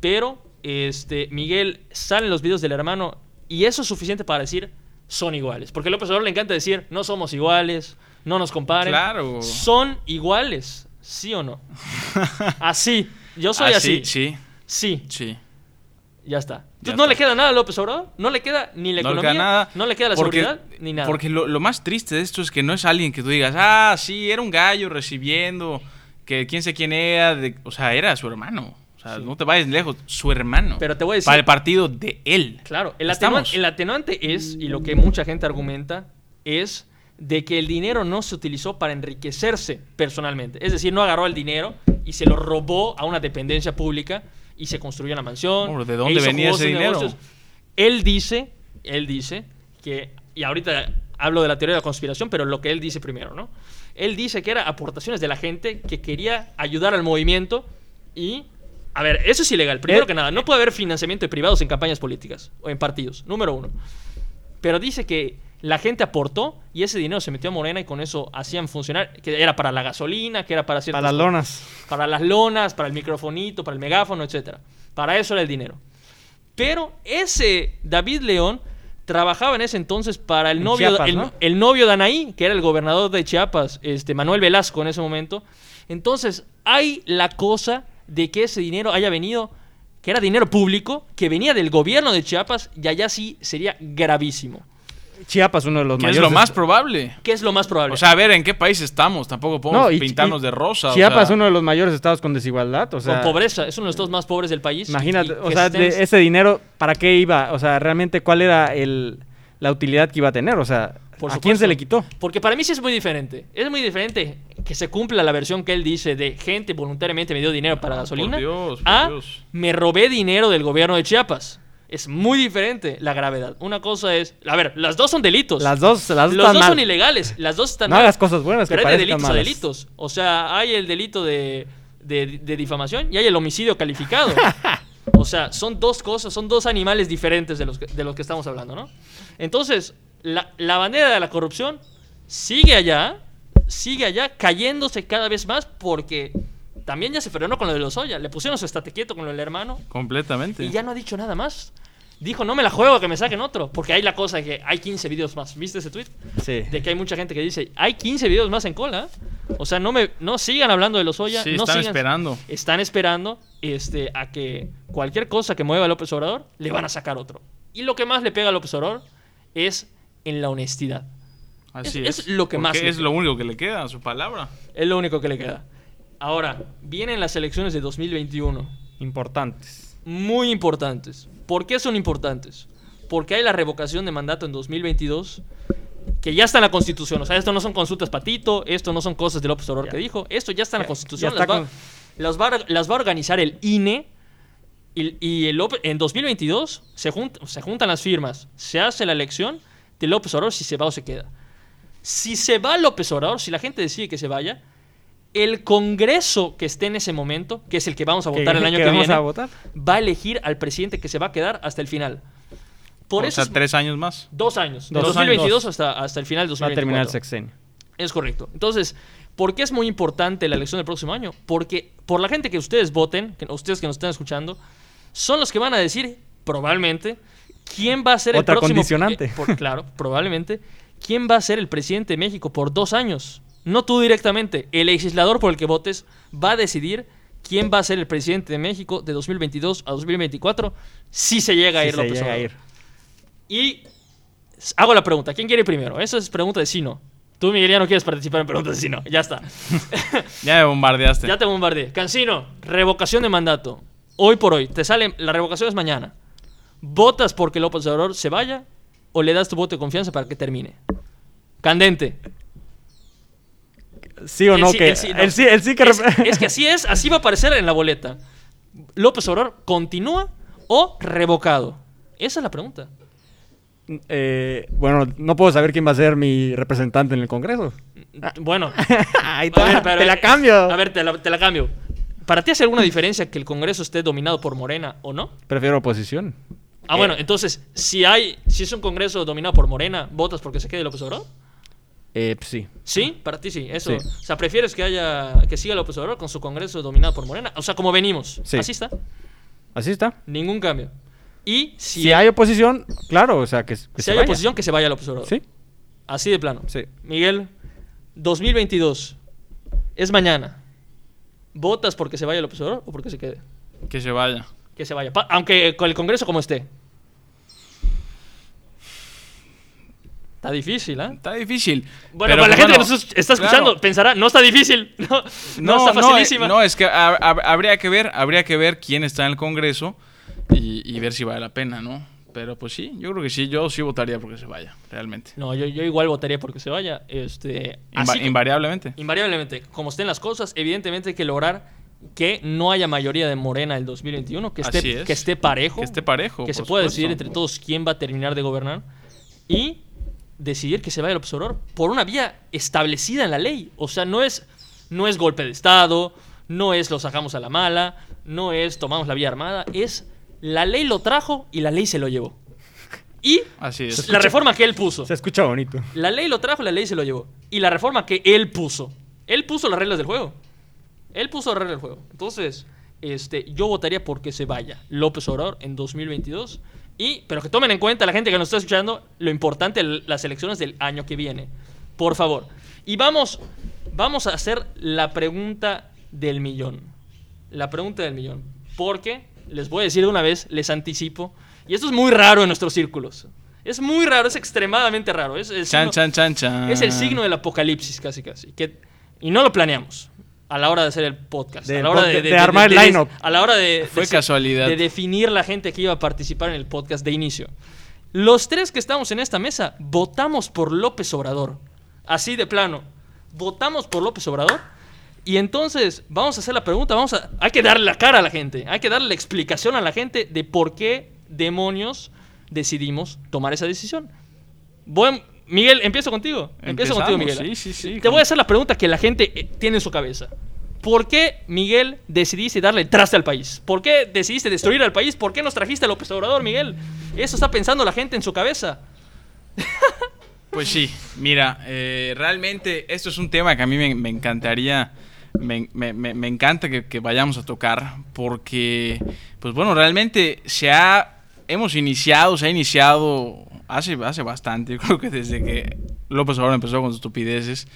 Pero, este, Miguel, salen los videos del hermano y eso es suficiente para decir son iguales. Porque a López Obrador le encanta decir no somos iguales, no nos comparen. Claro. Son iguales, ¿sí o no? Así. Yo soy Ah, así. Sí, Sí, sí, ya está. Entonces, Ya no está. le queda nada a López Obrador. No le queda ni la no le economía, queda nada. no le queda la porque- seguridad, ni nada. Porque lo, lo más triste de esto es que no es alguien que tú digas, ah, sí, era un gallo recibiendo, que quién sé quién era, de- o sea, era su hermano. O sea, no te vayas lejos, su hermano. Pero te voy a decir- Para el partido de él. Claro, el atenuante, el atenuante es, y lo que mucha gente argumenta, es de que el dinero no se utilizó para enriquecerse personalmente. Es decir, no agarró el dinero y se lo robó a una dependencia pública y se construyó una mansión. Hombre, ¿de e dónde hizo venía ese dinero? negocios. Él dice, él dice que, y ahorita hablo de la teoría de la conspiración, pero lo que él dice primero, ¿no? Él dice que era aportaciones de la gente que quería ayudar al movimiento y... A ver, eso es ilegal. Primero que nada, no puede haber financiamiento de privados en campañas políticas o en partidos. Número uno. Pero dice que la gente aportó y ese dinero se metió a Morena y con eso hacían funcionar, que era para la gasolina, que era para ciertas Para las lonas. Para las lonas, para el microfonito, para el megáfono, etcétera. Para eso era el dinero. Pero ese David León trabajaba en ese entonces para el En novio, Chiapas, el, ¿no? el novio de Anaí, que era el gobernador de Chiapas, este Manuel Velasco en ese momento. Entonces, hay la cosa de que ese dinero haya venido, que era dinero público, que venía del gobierno de Chiapas, y allá sí sería gravísimo. Chiapas, uno de los Que es mayores. lo más probable. ¿Qué es lo más probable? O sea, a ver, ¿en qué país estamos? Tampoco podemos No, y- pintarnos y de rosa. o Chiapas, sea, uno de los mayores estados con desigualdad. O sea, con pobreza, es uno de los estados más pobres del país. Imagínate, y- y o que sea, de ese dinero, ¿para qué iba? O sea, realmente, ¿cuál era el, la utilidad que iba a tener? O sea, Por ¿a quién se le quitó? Porque para mí sí es muy diferente. Es muy diferente que se cumpla la versión que él dice de gente voluntariamente me dio dinero para Ah, gasolina por Dios, por a Dios. me robé dinero del gobierno de Chiapas. Es muy diferente la gravedad. Una cosa es... A ver, las dos son delitos. Las dos, las dos Los están dos mal. son ilegales. Las dos están No mal. hagas cosas buenas que Pero hay de delitos a delitos. O sea, hay el delito de, de- de difamación y hay el homicidio calificado. o sea, son dos cosas, son dos animales diferentes de los que, de los que estamos hablando, ¿no? Entonces, la, la bandera de la corrupción sigue allá, sigue allá, cayéndose cada vez más porque también ya se frenó con lo de los Oya. Le pusieron su estate quieto con lo del hermano Completamente. y ya no ha dicho nada más. Dijo, no me la juego, que me saquen otro. Porque hay la cosa de que hay 15 videos más. ¿Viste ese tweet? Sí. De que hay mucha gente que dice, hay 15 videos más en cola. O sea, no me no sigan hablando de los Oya. Sí, no están sigan- esperando. Están esperando este, a que cualquier cosa que mueva a López Obrador, le van a sacar otro. Y lo que más le pega a López Obrador es en la honestidad. Así es- es. es lo que más Porque le es queda. lo único que le queda a su palabra. Es lo único que le queda. Ahora, vienen las elecciones de 2021. Importantes. Muy importantes. ¿Por qué son importantes? Porque hay la revocación de mandato en 2022 que ya está en la Constitución. O sea, esto no son consultas patito, esto no son cosas de López Obrador Ya. que dijo. Esto ya está en la Constitución. las, va, con- las va a- las va a organizar el INE. Y, y el López- en 2022 se, junt- se juntan las firmas, se hace la elección de López Obrador si se va o se queda. Si se va López Obrador, si la gente decide que se vaya, el Congreso que esté en ese momento, que es el que vamos a votar ¿Que- el año que que, vamos viene, a votar? va a elegir al presidente que se va a quedar hasta el final. Por o eso sea, es- tres años más. dos años, de Dos 2022 años. hasta, hasta el final de Va a terminar el 2024. sexenio. Es correcto. Entonces, ¿por qué es muy importante la elección del próximo año? Porque por la gente que ustedes voten, que ustedes que nos están escuchando, son los que van a decir, probablemente, quién va a ser Otra el próximo... condicionante. eh, por- claro, probablemente, quién va a ser el presidente de México por dos años. No tú directamente, el legislador por el que votes va a decidir quién va a ser el presidente de México de 2022 a 2024 si se llega a Si ir se López llega a Obrador. ir. Y hago la pregunta, ¿quién quiere ir primero? Eso es pregunta de sí no. Tú, Miguel, ya no quieres participar en preguntas de sí no. Ya está. Ya me bombardeaste. ya te bombardeé. Cancino, revocación de mandato. Hoy por hoy, te sale, la revocación es mañana. ¿Votas porque López Obrador se vaya o le das tu voto de confianza para que termine? Candente. Sí o El no, sí- que. el sí, no. El sí, el sí que. Es, que así es, así va a aparecer en la boleta. ¿López Obrador continúa o revocado? Esa es la pregunta. Eh, bueno, no puedo saber quién va a ser mi representante en el Congreso. Bueno, Ahí ver, pero- te la cambio. A ver, te la, te la cambio. ¿Para ti hace alguna diferencia que el Congreso esté dominado por Morena o no? Prefiero oposición. Ah, bueno, entonces, si hay, si es un Congreso dominado por Morena, ¿votas porque se quede López Obrador? Eh, pues sí. Sí, para ti sí. Eso. Sí. O sea, prefieres que haya, que siga López Obrador con su Congreso dominado por Morena. O sea, como venimos. Sí. Así está. Así está. Ningún cambio. Y si, Si, hay oposición, claro, o sea, que, que si se hay vaya. oposición, que se vaya López Obrador. Sí, Así de plano. sí. Miguel, 2022 es mañana. ¿Votas porque se vaya López Obrador o porque se quede? Que se vaya. Que se vaya. Pa- aunque con el Congreso como esté. Está difícil, ¿ah? Está difícil. Bueno, Pero, para la pues, gente bueno, que nos está escuchando, claro. pensará, no está difícil. No, no, No, está facilísima. eh, no, es que ha- ha- habría que ver, habría que ver quién está en el Congreso y, y ver si vale la pena, ¿no? Pero pues sí, yo creo que sí, yo sí votaría porque se vaya, realmente. No, yo, yo igual votaría porque se vaya. Este, Inva- así que- invariablemente. invariablemente, como estén las cosas, evidentemente hay que lograr que no haya mayoría de Morena el 2021, que esté, es. que esté parejo. Que esté parejo. que se pueda supuesto. decidir entre todos quién va a terminar de gobernar y decidir que se vaya el observador por una vía establecida en la ley. O sea, no es, no es golpe de Estado, no es lo sacamos a la mala, no es tomamos la vía armada, es la ley lo trajo y la ley se lo llevó. Y Así es. la reforma que él puso. Se escucha bonito. La ley lo trajo, la ley se lo llevó. Y la reforma que él puso. Él puso las reglas del juego. Él puso las reglas del juego. Entonces, este, yo votaría porque se vaya López Obrador en 2022. Y, pero que tomen en cuenta la gente que nos está escuchando lo importante las elecciones del año que viene. Por favor. Y vamos, vamos a hacer la pregunta del millón. La pregunta del millón. Porque, les voy a decir de una vez, les anticipo. Y esto es muy raro en nuestros círculos. Es muy raro, es extremadamente raro. Es el Chan, signo- chan, chan, chan. es el signo del apocalipsis, casi, casi. Que, y no lo planeamos a la hora de hacer el podcast. Del a la hora de armar el de- line-up. A la hora de. Fue de- casualidad. De definir la gente que iba a participar en el podcast de inicio. Los tres que estamos en esta mesa votamos por López Obrador. Así de plano. Votamos por López Obrador. Y entonces vamos a hacer la pregunta, vamos a, hay que darle la cara a la gente, hay que darle la explicación a la gente de por qué demonios decidimos tomar esa decisión. Buen, Miguel, empiezo contigo. Empiezo contigo, Miguel. sí, sí, sí, Te voy a hacer la pregunta que la gente eh, tiene en su cabeza. ¿Por qué, Miguel, decidiste darle el traste al país? ¿Por qué decidiste destruir al país? ¿Por qué nos trajiste a López Obrador, Miguel? Eso está pensando la gente en su cabeza. Pues sí, mira, eh, realmente esto es un tema que a mí me, me encantaría me, me- me- me encanta que, que vayamos a tocar porque, pues bueno, realmente se ha, hemos iniciado, se ha iniciado hace, hace bastante, yo creo que desde que López Obrador empezó con sus estupideces,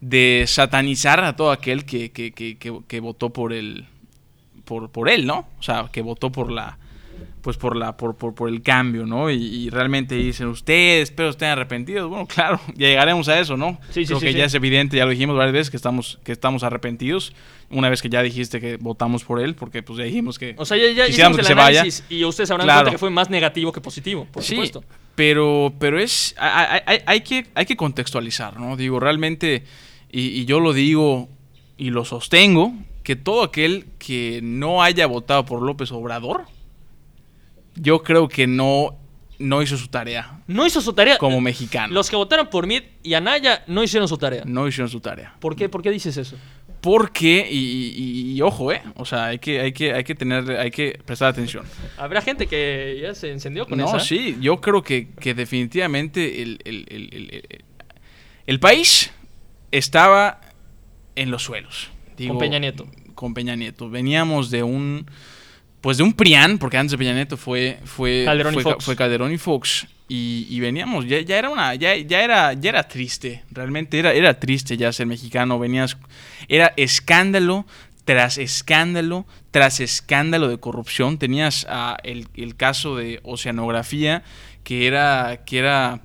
de satanizar a todo aquel que, que, que, que- votó por el, por, por él, ¿no? O sea, que votó por la, pues por la, por, por, por el cambio, ¿no? Y, y realmente dicen, ustedes, espero estén arrepentidos. Bueno, claro, ya llegaremos a eso, ¿no? Sí, sí, Creo sí, que sí. ya es evidente, ya lo dijimos varias veces, que estamos, que estamos arrepentidos. Una vez que ya dijiste que votamos por él, porque pues ya dijimos que... O sea, ya, ya Quisiéramos que se vaya. análisis y ustedes habrán Claro. cuenta que fue más negativo que positivo, por sí, supuesto. pero, pero es... Hay, hay- hay que, hay que contextualizar, ¿no? Digo, realmente, y, y yo lo digo y lo sostengo, que todo aquel que no haya votado por López Obrador, yo creo que no, no hizo su tarea No hizo su tarea. como mexicano. Los que votaron por Mid y Anaya no hicieron su tarea. No hicieron su tarea. ¿Por qué? ¿Por qué dices eso? Porque, y, y- y ojo, ¿eh? O sea, hay que, hay que, hay que tener, hay que prestar atención. Habrá gente que ya se encendió con No, esa. sí, yo creo que, que definitivamente el, el- el- el- el- el país estaba en los suelos. Con Peña Nieto. Con Peña Nieto. Veníamos de un, pues de un PRIAN, porque antes de Peña Nieto fue, fue, Calderón y fue, Fox. fue Calderón y Fox. Y, y veníamos, ya, ya era una, ya, ya era, ya era triste, realmente era, era triste ya ser mexicano, venías, era escándalo tras escándalo tras escándalo de corrupción. Tenías el, el caso de Oceanografía, que era, que era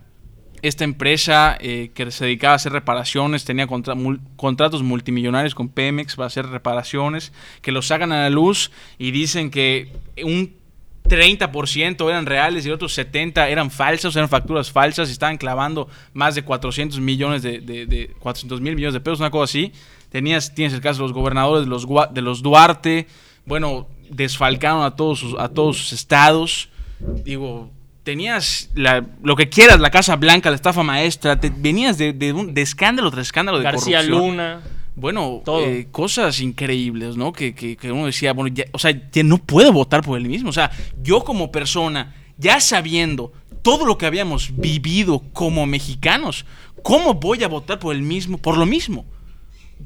esta empresa eh, que se dedicaba a hacer reparaciones, tenía contratos multimillonarios con Pemex para hacer reparaciones, que los sacan a la luz y dicen que un 30% eran reales y otros 70% eran falsas, eran facturas falsas y estaban clavando más de 400 millones de, de, de 400 mil millones de pesos, una cosa así. Tenías, tienes el caso de los gobernadores de los, de los Duarte, bueno, desfalcaron a todos a todos sus estados. Digo, tenías la- lo que quieras, la Casa Blanca, la estafa maestra, te- venías de, de un- de escándalo tras escándalo de García corrupción. Luna. Bueno, Todo. eh, cosas increíbles, ¿no? Que, que- que uno decía, bueno, ya, o sea, ya no puedo votar por él mismo. O sea, yo como persona, ya sabiendo todo lo que habíamos vivido como mexicanos, ¿cómo voy a votar por el mismo, por lo mismo?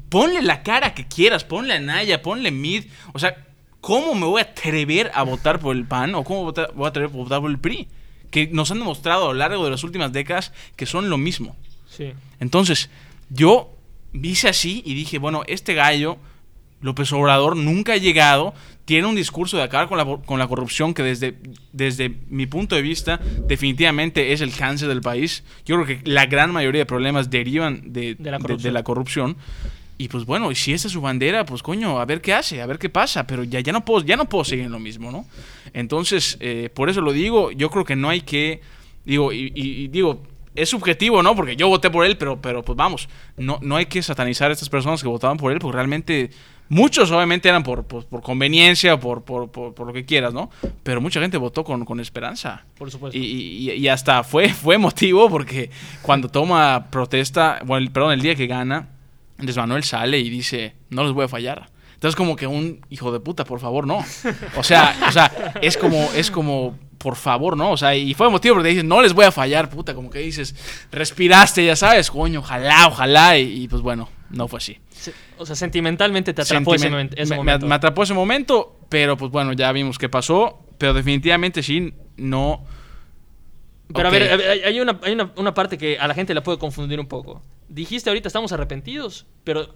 Ponle la cara que quieras, ponle a Naya, ponle Mid. O sea, ¿cómo me voy a atrever a votar por el PAN o cómo voy a atrever a votar por el PRI? Que nos han demostrado a lo largo de las últimas décadas que son lo mismo. Sí. Entonces, yo vise así y dije, bueno, este gallo, López Obrador, nunca ha llegado, tiene un discurso de acabar con la, con la corrupción que desde, desde mi punto de vista definitivamente es el cáncer del país. Yo creo que la gran mayoría de problemas derivan de, De la de- corrupción. de la corrupción. Y pues bueno, si esa es su bandera, pues coño, a ver qué hace, a ver qué pasa, pero ya, ya, no, puedo, ya no puedo seguir en lo mismo, ¿no? Entonces, eh, por eso lo digo, yo creo que no hay que, digo, y, y- y digo, es subjetivo, ¿no? Porque yo voté por él, pero, pero pues vamos, no, no hay que satanizar a estas personas que votaban por él, porque realmente muchos obviamente eran por, por, por conveniencia, por, por, por, lo que quieras, ¿no? Pero mucha gente votó con, con esperanza. Por supuesto. Y, y- y hasta fue, fue emotivo porque cuando toma protesta, bueno, el- perdón, el día que gana, Andrés Manuel sale y dice, no les voy a fallar. Entonces como que un hijo de puta, por favor, no. O sea, o sea, es como, es como, por favor, no. O sea, y fue emotivo porque dices, no les voy a fallar, puta, como que dices, respiraste, ya sabes, coño, ojalá, ojalá, y, y pues bueno, no fue así. O sea, sentimentalmente te atrapó ese, Sentimen- momento, ese me, me- momento. me atrapó ese momento, pero pues bueno, ya vimos qué pasó. Pero definitivamente sí, no. Pero Ok. a ver, a ver, hay- hay, una, hay una, una parte que a la gente la puede confundir un poco. Dijiste ahorita estamos arrepentidos, pero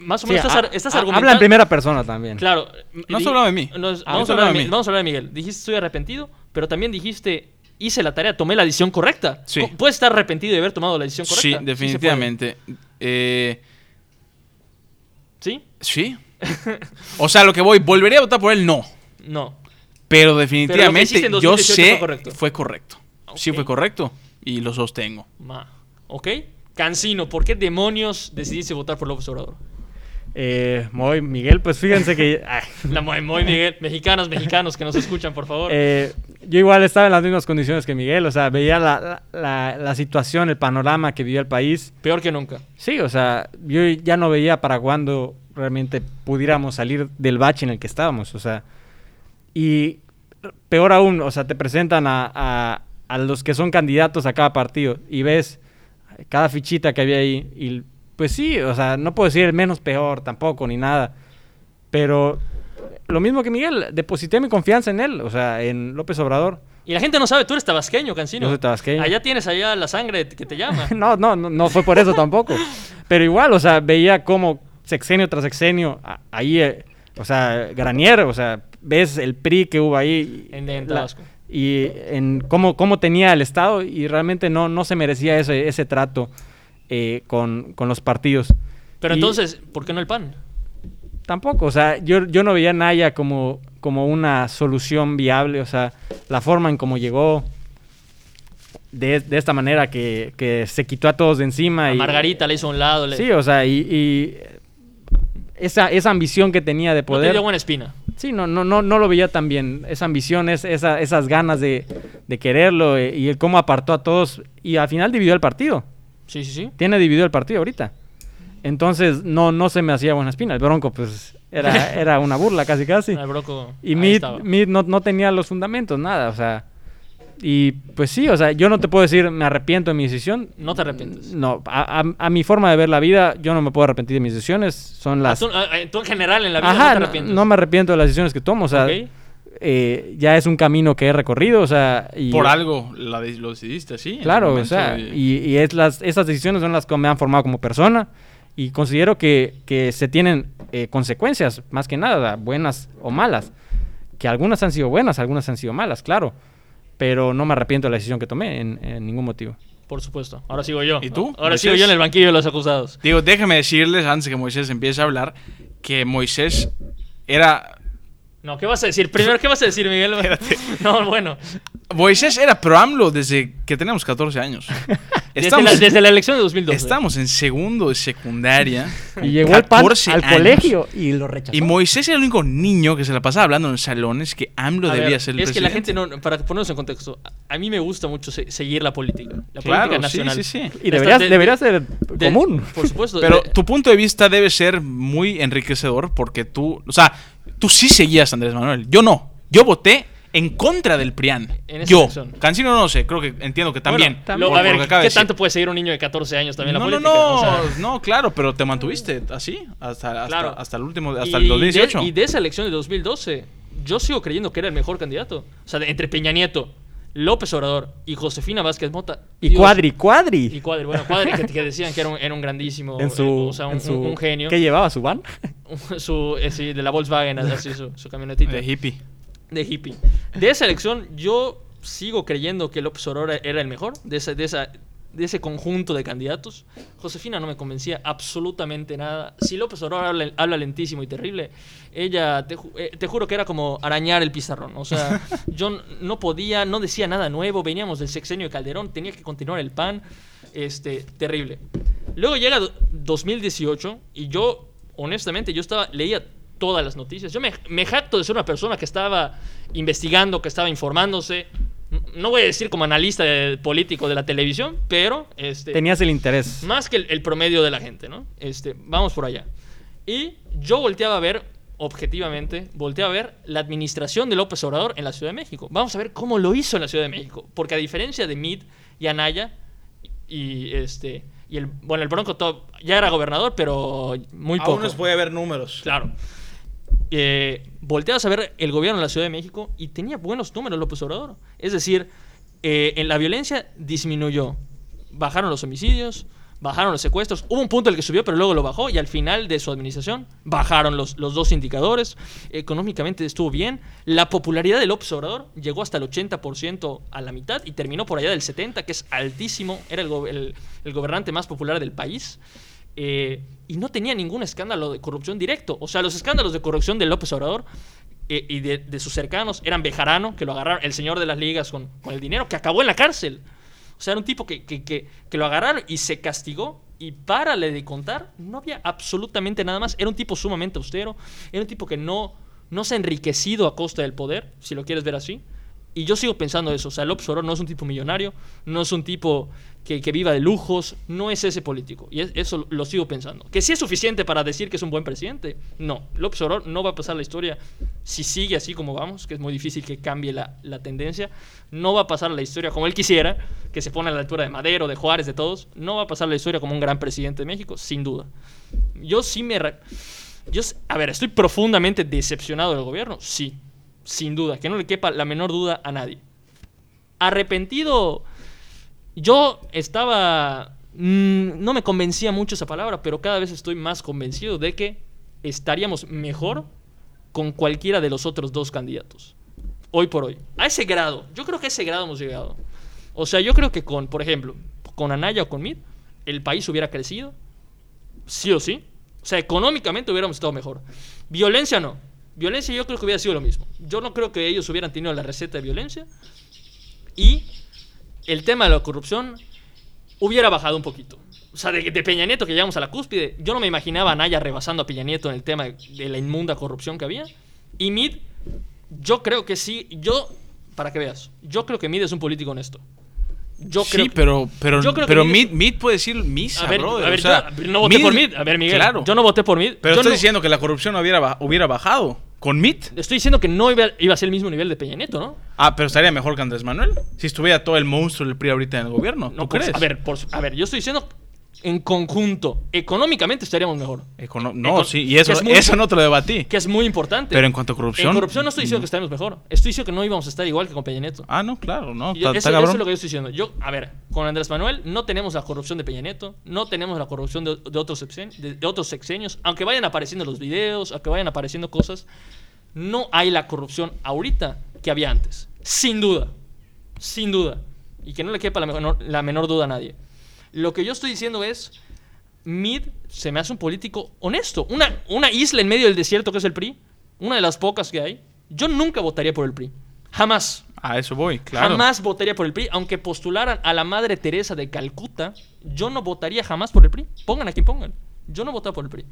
más o Sí, menos estás, ha- ar- estás argumentando. Habla en primera persona también. Claro. No has hablado de mí. nos- Ah, vamos, a hablar de mí. vamos a hablar de Miguel. Dijiste estoy arrepentido, pero también dijiste hice la tarea, tomé la decisión correcta. Sí. Puedes estar arrepentido de haber tomado la decisión correcta. Sí, definitivamente. Eh, ¿Sí? sí. o sea, lo que voy, ¿volvería a votar por él? No. No. Pero definitivamente yo 2018 sé fue correcto. fue correcto. Sí fue correcto y lo sostengo. Ma. ¿Ok? Cancino, ¿por qué demonios decidiste votar por López Obrador? Eh, Moy, Miguel, pues fíjense que... ay, La muy, muy Miguel. Mexicanos, mexicanos que nos escuchan, por favor. eh, yo igual estaba en las mismas condiciones que Miguel, o sea, veía la, la- la- la situación, el panorama que vivía el país. Peor que nunca. Sí, o sea, yo ya no veía para cuándo realmente pudiéramos salir del bache en el que estábamos, o sea, y peor aún, o sea, te presentan a, a- a los que son candidatos a cada partido y ves cada fichita que había ahí y pues sí, o sea, no puedo decir el menos peor tampoco, ni nada. Pero lo mismo que Miguel, deposité mi confianza en él, o sea, en López Obrador. Y la gente no sabe, tú eres tabasqueño, Cancino. Yo soy tabasqueño. Allá tienes allá la sangre que te llama. no, no, no, no fue por eso tampoco. Pero igual, o sea, veía como sexenio tras sexenio, a- ahí, eh, o sea, Granier, o sea, ves el PRI que hubo ahí. En- en la- Tabasco. Y en cómo, cómo tenía el Estado y realmente no, no se merecía ese, ese trato eh, con, con los partidos. Pero Y entonces, ¿por qué no el PAN? Tampoco, o sea, yo, yo no veía a Naya como, como una solución viable, o sea, la forma en cómo llegó de, de esta manera que, que se quitó a todos de encima. A y, Margarita le hizo a un lado. Le, Sí, o sea, y, y esa, esa ambición que tenía de no te poder. dio buena espina. Sí, no, no, no, no lo veía tan bien. Esa ambición, es, esa, esas ganas de, de quererlo eh, y el cómo apartó a todos y al final dividió el partido. Sí, sí, sí. Tiene dividido el partido ahorita. Entonces no, no se me hacía buena espina. El Bronco, pues, era, era una burla casi casi. El Broco, Y. Mid no, no tenía los fundamentos, nada, o sea. Y pues sí, o sea, yo no te puedo decir me arrepiento de mi decisión. No te arrepientes. No, a, a- a mi forma de ver la vida, yo no me puedo arrepentir de mis decisiones. Son Ah, las. Tú, ah, ah, tú en general en la vida Ajá, no te arrepientes. no me arrepiento de las decisiones que tomo, o sea, eh, ya es un camino que he recorrido, o sea. Y, Por algo la de- lo decidiste su Claro, o sea, y- y, y es las, esas decisiones son las que me han formado como persona y considero que, que se tienen eh, consecuencias, más que nada, buenas o malas. Que algunas han sido buenas, algunas han sido malas, claro. Pero no me arrepiento de la decisión que tomé en, en ningún motivo. Por supuesto. Ahora sigo yo. ¿Y tú? Ahora Moisés? sigo yo en el banquillo de los acusados. Digo, déjame decirles, antes que Moisés empiece a hablar, que Moisés era... No, ¿qué vas a decir? Primero, ¿qué vas a decir, Miguel? No, bueno. Moisés era pro AMLO desde que teníamos 14 años. Desde la, desde la elección de 2012. estamos en segundo de secundaria. Y llegó el PAN 14 al colegio y lo rechazó. Y Moisés era el único niño que se la pasaba hablando en salones que AMLO A debía ver, ser el es que la gente no, para ponernos en contexto, a- mí me gusta mucho se- seguir la política, la Claro, política nacional. sí, sí. y debería, de- debería de- ser de- común. Por supuesto. Pero de- tu punto de vista debe ser muy enriquecedor porque tú, o sea, tú sí seguías a Andrés Manuel. Yo no. Yo voté en contra del PRIAN. En esa Yo. elección. Cancino no sé, creo que entiendo que también. Bueno, a ver, de ¿qué tanto puede seguir un niño de 14 años también la no, no, política? no, O sea, no, claro, pero te mantuviste así hasta, hasta, Claro. hasta el último, hasta y el 2018. De, y de esa elección de 2012, yo sigo creyendo que era el mejor candidato. O sea, de- entre Peña Nieto, López Obrador y Josefina Vázquez Mota. Y Dios, Cuadri, Cuadri. Y Cuadri, bueno, Cuadri que, que decían que era un, era un grandísimo, en su, eh, o sea, un, en su- un- un genio. ¿Qué llevaba? ¿Su van? su, eh, sí, de la Volkswagen, así, su, su camionetita. de hippie. De hippie. De esa elección, yo sigo creyendo que López Obrador era el mejor de, esa, de, esa, de ese conjunto de candidatos. Josefina no me convencía absolutamente nada. Si López Obrador habla, habla lentísimo y terrible, ella, te, ju- eh, te juro que era como arañar el pizarrón. O sea, yo no podía, no decía nada nuevo. Veníamos del sexenio de Calderón, tenía que continuar el pan. Este, terrible. Luego llega do- 2018 y yo, honestamente, yo estaba, leía todas las noticias. Yo me, me jacto de ser una persona que estaba investigando, que estaba informándose. No voy a decir como analista de- político de la televisión, pero este, Tenías el interés. más que el, el promedio de la gente, ¿no? Este, vamos por allá. Y yo volteaba a ver, objetivamente, volteaba a ver la administración de López Obrador en la Ciudad de México. Vamos a ver cómo lo hizo en la Ciudad de México. Porque a diferencia de Mid y Anaya, y este. Y el, bueno, el Bronco todo- ya era gobernador, pero muy poco. haber números. Claro. Eh, volteabas a ver el gobierno de la Ciudad de México y tenía buenos números López Obrador. Es decir, eh, en la violencia disminuyó. Bajaron los homicidios, bajaron los secuestros. Hubo un punto en el que subió, pero luego lo bajó. Y al final de su administración bajaron los, los dos indicadores. Económicamente estuvo bien. La popularidad de López Obrador llegó hasta el 80% a la mitad y terminó por allá del 70%, que es altísimo. Era el, go- el- el gobernante más popular del país. Eh, y no tenía ningún escándalo de corrupción directo. O sea, los escándalos de corrupción de López Obrador eh, y de, sus cercanos eran Bejarano, que lo agarraron, el señor de las ligas con, con el dinero, que acabó en la cárcel. O sea, era un tipo que, que, que- que lo agarraron y se castigó. Y párale de contar, no había absolutamente nada más. Era un tipo sumamente austero. Era un tipo que no, no se ha enriquecido a costa del poder, si lo quieres ver así. Y yo sigo pensando eso. O sea, López Obrador no es un tipo millonario, no es un tipo que, que viva de lujos, no es ese político. Y es- eso lo sigo pensando. ¿Que sí es suficiente para decir que es un buen presidente? No. López Obrador no va a pasar la historia si sigue así como vamos, que es muy difícil que cambie la, la tendencia. No va a pasar la historia como él quisiera, que se pone a la altura de Madero, de Juárez, de todos. No va a pasar la historia como un gran presidente de México, sin duda. Yo sí me... Yo, a ver, estoy profundamente decepcionado del gobierno, sí, sin duda, que no le quepa la menor duda a nadie. Arrepentido, yo estaba... mm, no me convencía mucho esa palabra, pero cada vez estoy más convencido de que estaríamos mejor con cualquiera de los otros dos candidatos. Hoy por hoy. A ese grado. Yo creo que a ese grado hemos llegado. O sea, yo creo que con, por ejemplo, con Anaya o con Mid, el país hubiera crecido. Sí o sí. O sea, económicamente hubiéramos estado mejor. Violencia no. Violencia yo creo que hubiera sido lo mismo. Yo no creo que ellos hubieran tenido la receta de violencia. Y el tema de la corrupción hubiera bajado un poquito. O sea, de, de Peña Nieto que llegamos a la cúspide, yo no me imaginaba a Naya rebasando a Peña Nieto en el tema de, de la inmunda corrupción que había. Y Mid, yo creo que sí, yo, para que veas, yo creo que Mid es un político honesto. Yo creo sí, que- pero, pero, yo creo pero Mid- Mid, Mid puede decir misa, a ver, brother. a ver, o sea, yo no voté por Mid. A ver, Miguel, Claro. yo no voté por Mid. Pero Yo estoy no- diciendo que la corrupción hubiera, hubiera bajado. ¿Con Mid? Estoy diciendo que no iba, iba a ser el mismo nivel de Peña Nieto, ¿no? Ah, pero estaría mejor que Andrés Manuel. Si estuviera todo el monstruo del PRI ahorita en el gobierno. ¿Tú No, por- crees? A ver, por- a ver, yo estoy diciendo en conjunto, económicamente estaríamos mejor. Econo- no, Econ- sí, y eso, es eso no te lo debatí. Que es muy importante. Pero en cuanto a corrupción. En corrupción no estoy diciendo que estaremos mejor. Estoy diciendo que no íbamos a estar igual que con Peña Nieto. Ah, no, claro, no. Eso, eso es lo que yo estoy diciendo. Yo, a ver, con Andrés Manuel no tenemos la corrupción de Peña Nieto, no tenemos la corrupción de, de otros, sexen- de, de otros sexenios, aunque vayan apareciendo los videos, aunque vayan apareciendo cosas, no hay la corrupción ahorita que había antes. Sin duda. Sin duda. Y que no le quepa la menor, la menor duda a nadie. Lo que yo estoy diciendo es, Mid se me hace un político honesto. Una, una isla en medio del desierto que es el PRI, una de las pocas que hay. Yo nunca votaría por el PRI. Jamás. A eso voy, claro. Jamás votaría por el PRI, aunque postularan a la Madre Teresa de Calcuta, yo no votaría jamás por el PRI. Pongan a quien pongan. Yo no voté por el PRI.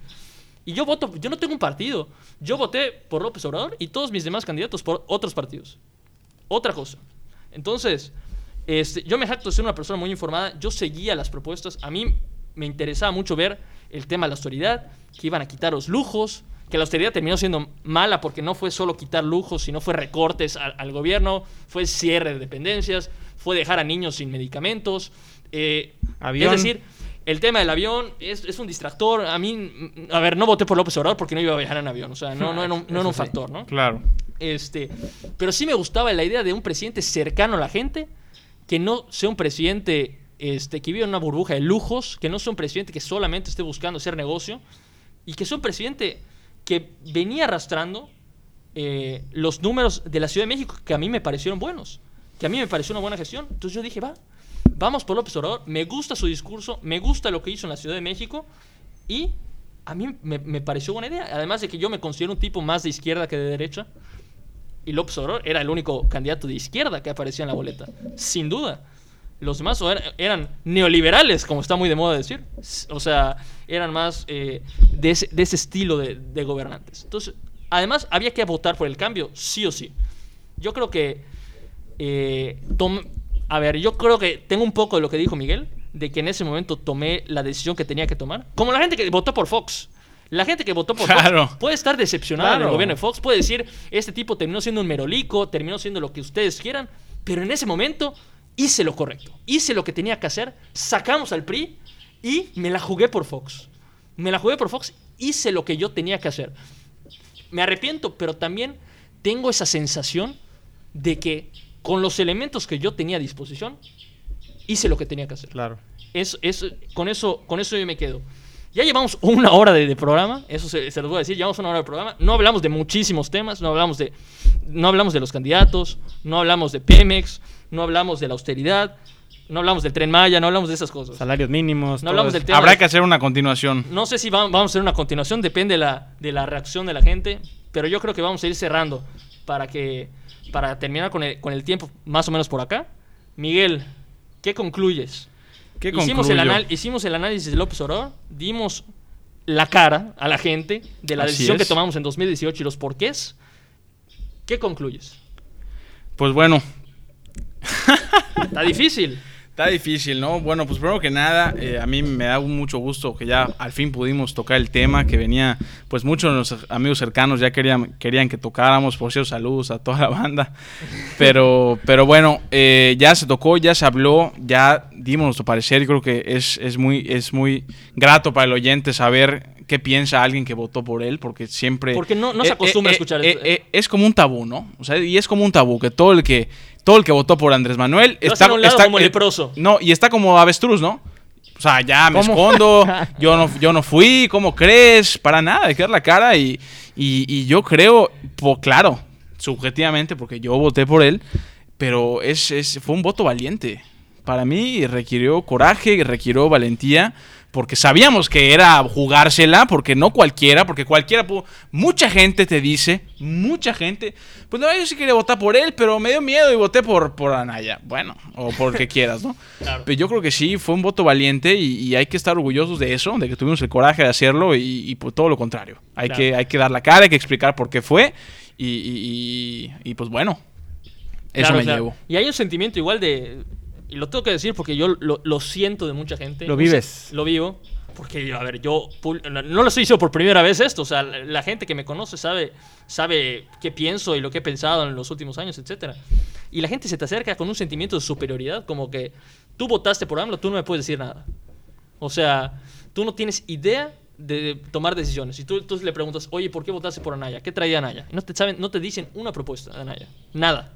Y yo voto, yo no tengo un partido. Yo voté por López Obrador y todos mis demás candidatos por otros partidos. Otra cosa. Entonces, este, yo me jacto de ser una persona muy informada. Yo seguía las propuestas. A mí me interesaba mucho ver el tema de la austeridad, que iban a quitar los lujos, que la austeridad terminó siendo mala porque no fue solo quitar lujos, sino fue recortes al, al gobierno, fue cierre de dependencias, fue dejar a niños sin medicamentos. eh, Avión. Es decir, el tema del avión es, es un distractor. A mí, mm, a ver, no voté por López Obrador porque no iba a viajar en avión. O sea, no, no, era un- no era un factor, ¿no? Claro. Este, pero sí me gustaba la idea de un presidente cercano a la gente, que no sea un presidente este, que vive en una burbuja de lujos, que no sea un presidente que solamente esté buscando hacer negocio, y que sea un presidente que venía arrastrando eh, los números de la Ciudad de México que a mí me parecieron buenos, que a mí me pareció una buena gestión. Entonces yo dije, va, vamos por López Obrador, me gusta su discurso, me gusta lo que hizo en la Ciudad de México, y a mí me, me pareció buena idea. Además de que yo me considero un tipo más de izquierda que de derecha. Y López Obrador era el único candidato de izquierda que aparecía en la boleta. Sin duda. Los demás o era- eran neoliberales, como está muy de moda decir. O sea, eran más eh, de, ese, de ese estilo de, de gobernantes. Entonces, además, había que votar por el cambio, sí o sí. Yo creo que. eh, a ver, yo creo que tengo un poco de lo que dijo Miguel, de que en ese momento tomé la decisión que tenía que tomar. Como la gente que votó por Fox. La gente que votó por Claro. Fox puede estar decepcionada Claro. del gobierno de Fox, puede decir, este tipo terminó siendo un merolico, terminó siendo lo que ustedes quieran, pero en ese momento hice lo correcto, hice lo que tenía que hacer, sacamos al PRI y me la jugué por Fox. Me la jugué por Fox, hice lo que yo tenía que hacer. Me arrepiento, pero también tengo esa sensación de que con los elementos que yo tenía a disposición, hice lo que tenía que hacer. Claro. Es, es- con, eso, con eso yo me quedo. Ya llevamos una hora de, de programa, eso se, se los voy a decir, llevamos una hora de programa. No hablamos de muchísimos temas, no hablamos de, no hablamos de los candidatos, no hablamos de Pemex, no hablamos de la austeridad, no hablamos del tren Maya, no hablamos de esas cosas. Salarios mínimos. No hablamos eso. del tema. Habrá de- que hacer una continuación. no sé si va- vamos a hacer una continuación, depende de la, de la reacción de la gente, pero yo creo que vamos a ir cerrando para que para terminar con el, con el tiempo más o menos por acá. Miguel, ¿qué concluyes? ¿Qué hicimos, el anal- hicimos el análisis de López Obrador, dimos la cara a la gente de la Así decisión que tomamos en 2018 y los porqués. ¿Qué concluyes? Pues bueno, Está difícil. Está difícil, ¿no? Bueno, pues primero que nada, eh, a mí me da mucho gusto que ya al fin pudimos tocar el tema que venía, pues muchos de nuestros amigos cercanos ya querían, querían que tocáramos, por cierto, saludos a toda la banda. Pero, pero bueno, eh, ya se tocó, ya se habló, ya dimos nuestro parecer. Yo creo que es, es, muy, es muy grato para el oyente saber qué piensa alguien que votó por él, porque siempre... Porque no, no se Eh, acostumbra eh, a escuchar esto. es como un tabú, ¿no? O sea, y es como un tabú que todo el que todo el que votó por Andrés Manuel Lo está, hacen a un lado está- como eh, leproso. No, y está como avestruz, ¿no? O sea, ya me ¿Cómo? escondo, yo no, yo no fui, ¿cómo crees? Para nada, hay que dar la cara y, y, y yo creo, po- claro, subjetivamente, porque yo voté por él, pero es, es, fue un voto valiente. Para mí requirió coraje, requirió valentía, porque sabíamos que era jugársela, porque no cualquiera, porque cualquiera, pu- mucha gente te dice, mucha gente, pues no, yo sí quería votar por él, pero me dio miedo y voté por, por Anaya. Bueno, o por que quieras, ¿no? Claro. Pero yo creo que sí, fue un voto valiente y, y hay que estar orgullosos de eso, de que tuvimos el coraje de hacerlo y, y por todo lo contrario. Hay, Claro. que, hay que dar la cara, hay que explicar por qué fue y, y- pues bueno, eso Claro, me llevo. Y hay un sentimiento igual de. Y lo tengo que decir porque yo lo, lo siento de mucha gente. Lo vives. se- Lo vivo. Porque, a ver, yo no lo estoy diciendo por primera vez esto. O sea, la, la gente que me conoce sabe, sabe qué pienso y lo que he pensado en los últimos años, etcétera. Y la gente se te acerca con un sentimiento de superioridad, como que tú votaste por AMLO, tú no me puedes decir nada. O sea, tú no tienes idea de tomar decisiones. Y tú, tú le preguntas, oye, ¿por qué votaste por Anaya? ¿Qué traía Anaya? Y no te, saben, no te dicen una propuesta de Anaya. Nada.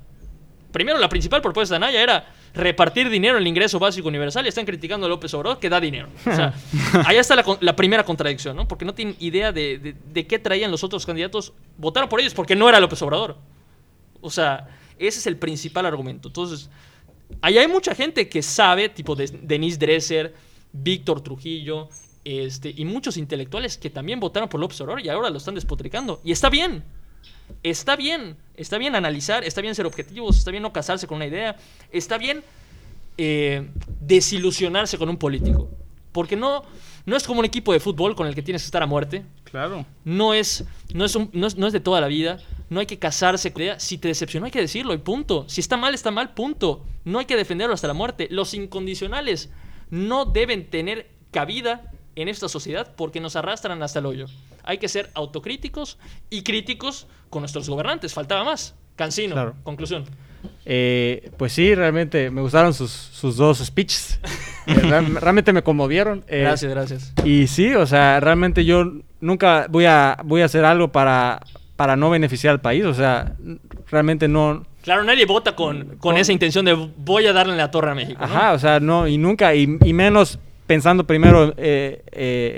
Primero, la principal propuesta de Anaya era repartir dinero en el ingreso básico universal y están criticando a López Obrador que da dinero. O sea, ahí está la, primera contradicción, ¿no? Porque no tienen idea de, de- de qué traían los otros candidatos. Votaron por ellos porque no era López Obrador. O sea, ese es el principal argumento. Entonces, ahí hay mucha gente que sabe, tipo de, Denise Dresser, Víctor Trujillo, este, y muchos intelectuales que también votaron por López Obrador y ahora lo están despotricando. Y está bien. Está bien. Está bien analizar, está bien ser objetivos, está bien no casarse con una idea, está bien eh, desilusionarse con un político. Porque no, no es como un equipo de fútbol con el que tienes que estar a muerte Claro. no es, no es, un- no es, no es de toda la vida. No hay que casarse con. Si te decepcionó, hay que decirlo y punto. Si está mal, está mal, punto. No hay que defenderlo hasta la muerte. Los incondicionales no deben tener cabida en esta sociedad porque nos arrastran hasta el hoyo. Hay que ser autocríticos y críticos con nuestros gobernantes. Faltaba más. Cancino. Claro. Conclusión. Eh, pues sí, realmente me gustaron sus, sus dos speeches. Eh, real- realmente me conmovieron. eh, Gracias, gracias. Y sí, o sea, realmente yo nunca voy a, voy a hacer algo para, para no beneficiar al país. O sea, realmente no... Claro, nadie vota con, con Con- esa intención de voy a darle la torre a México. ¿no? Ajá, o sea, no, y nunca, y, y menos pensando primero eh,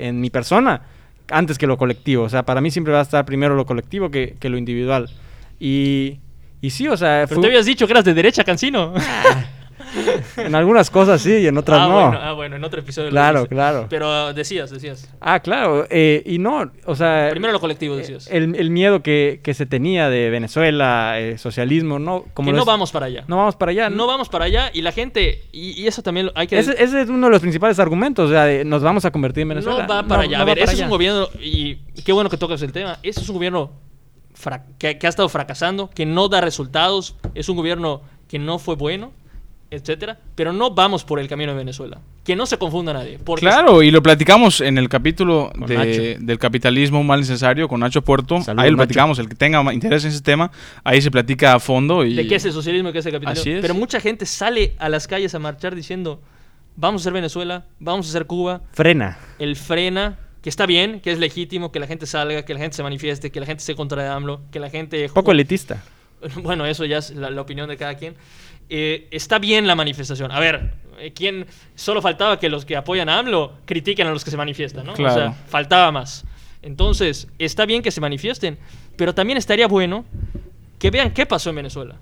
en mi persona antes que lo colectivo. O sea, para mí siempre va a estar primero lo colectivo que, que lo individual. Y, y sí, o sea, Pero fue- te habías dicho que eras de derecha, Cancino. En algunas cosas sí y en otras ah, no. Bueno, ah, bueno, en otro episodio. lo Claro, dijiste. claro. Pero decías, decías. Ah, claro, eh, y no, o sea... Primero lo colectivo, decías. El, el miedo que, que se tenía de Venezuela, eh, socialismo, no... Como que lo no es- vamos para allá. No vamos para allá. No vamos para allá y la gente, y, y eso también lo- hay que... Ese, ese es uno de los principales argumentos, o sea, de nos vamos a convertir en Venezuela. no va para allá. no a ver, para ese es allá. un gobierno, y qué bueno que tocas el tema, ese es un gobierno que, que ha estado fracasando, que no da resultados, es un gobierno que no fue bueno, etcétera, pero no vamos por el camino de Venezuela. Que no se confunda nadie. Porque Claro, y lo platicamos en el capítulo de- del capitalismo mal necesario con Nacho Puerto. Ahí lo Nacho. platicamos, el que tenga interés en ese tema, ahí se platica a fondo. Y... de qué es el socialismo y qué es el capitalismo. Así es. Pero mucha gente sale a las calles a marchar diciendo, vamos a ser Venezuela, vamos a ser Cuba, Frena. el frena, que está bien, que es legítimo, que la gente salga, que la gente se manifieste, que la gente esté contra de AMLO, que la gente... Poco elitista. Bueno, eso ya es la, la opinión de cada quien. Eh, está bien la manifestación. A ver, eh, ¿quién? Solo faltaba que los que apoyan a AMLO critiquen a los que se manifiestan, ¿no? O Claro. sea, faltaba más. Entonces, está bien que se manifiesten, pero también estaría bueno que vean qué pasó en Venezuela.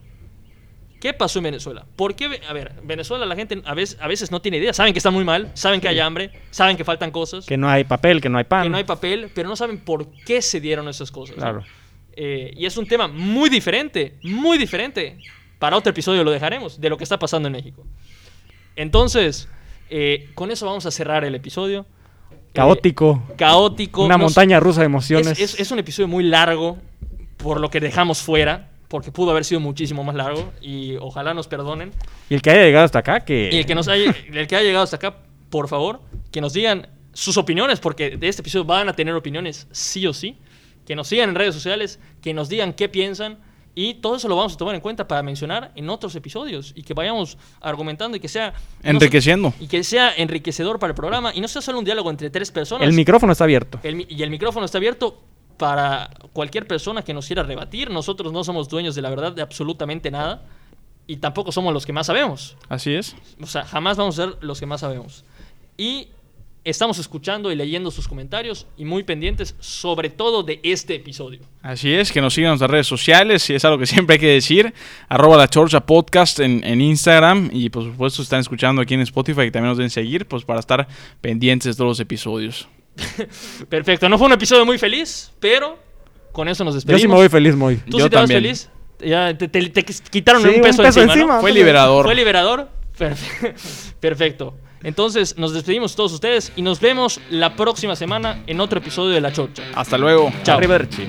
¿Qué pasó en Venezuela? ¿Por qué? A ver, Venezuela la gente a veces, a veces no tiene idea. Saben que está muy mal, saben que hay hambre, saben que faltan cosas, Que no hay papel, que no hay pan. que no hay papel, pero no saben por qué se dieron esas cosas. ¿no? Claro. Eh, y es un tema muy diferente, muy diferente. Para otro episodio lo dejaremos, de lo que está pasando en México. Entonces, eh, con eso vamos a cerrar el episodio. Caótico. Eh, caótico. Una montaña rusa de emociones. es, es- es un episodio muy largo, por lo que dejamos fuera, porque pudo haber sido muchísimo más largo y ojalá nos perdonen. Y el que haya llegado hasta acá, que... Y el que, nos haya, el que haya llegado hasta acá, por favor, que nos digan sus opiniones, porque de este episodio van a tener opiniones sí o sí. Que nos sigan en redes sociales, que nos digan qué piensan. Y todo eso lo vamos a tomar en cuenta para mencionar en otros episodios y que vayamos argumentando y que sea... no Enriqueciendo. so- y que sea enriquecedor para el programa y no sea solo un diálogo entre tres personas. El micrófono está abierto. El y el micrófono está abierto para cualquier persona que nos quiera rebatir. Nosotros no somos dueños de la verdad de absolutamente nada y tampoco somos los que más sabemos. Así es. O sea, jamás vamos a ser los que más sabemos. Y estamos escuchando y leyendo sus comentarios y muy pendientes sobre todo de este episodio. Así es, que nos sigan en nuestras redes sociales, y es algo que siempre hay que decir. Arroba la Chorcha Podcast en, en Instagram. Y por supuesto, están escuchando aquí en Spotify, que también nos deben seguir, pues para estar pendientes de todos los episodios. Perfecto, no fue un episodio muy feliz, pero con eso nos Yo despedimos. sí me voy feliz, muy. ¿Tú Yo sí te vas también. feliz? Ya te, te- te quitaron Sí, un peso, encima, ¿no? Fue liberador. ¿Fue liberador? Perfe- Perfecto. Entonces nos despedimos todos ustedes y nos vemos la próxima semana en otro episodio de La Chorcha. Hasta luego. Chao. Arrivederci.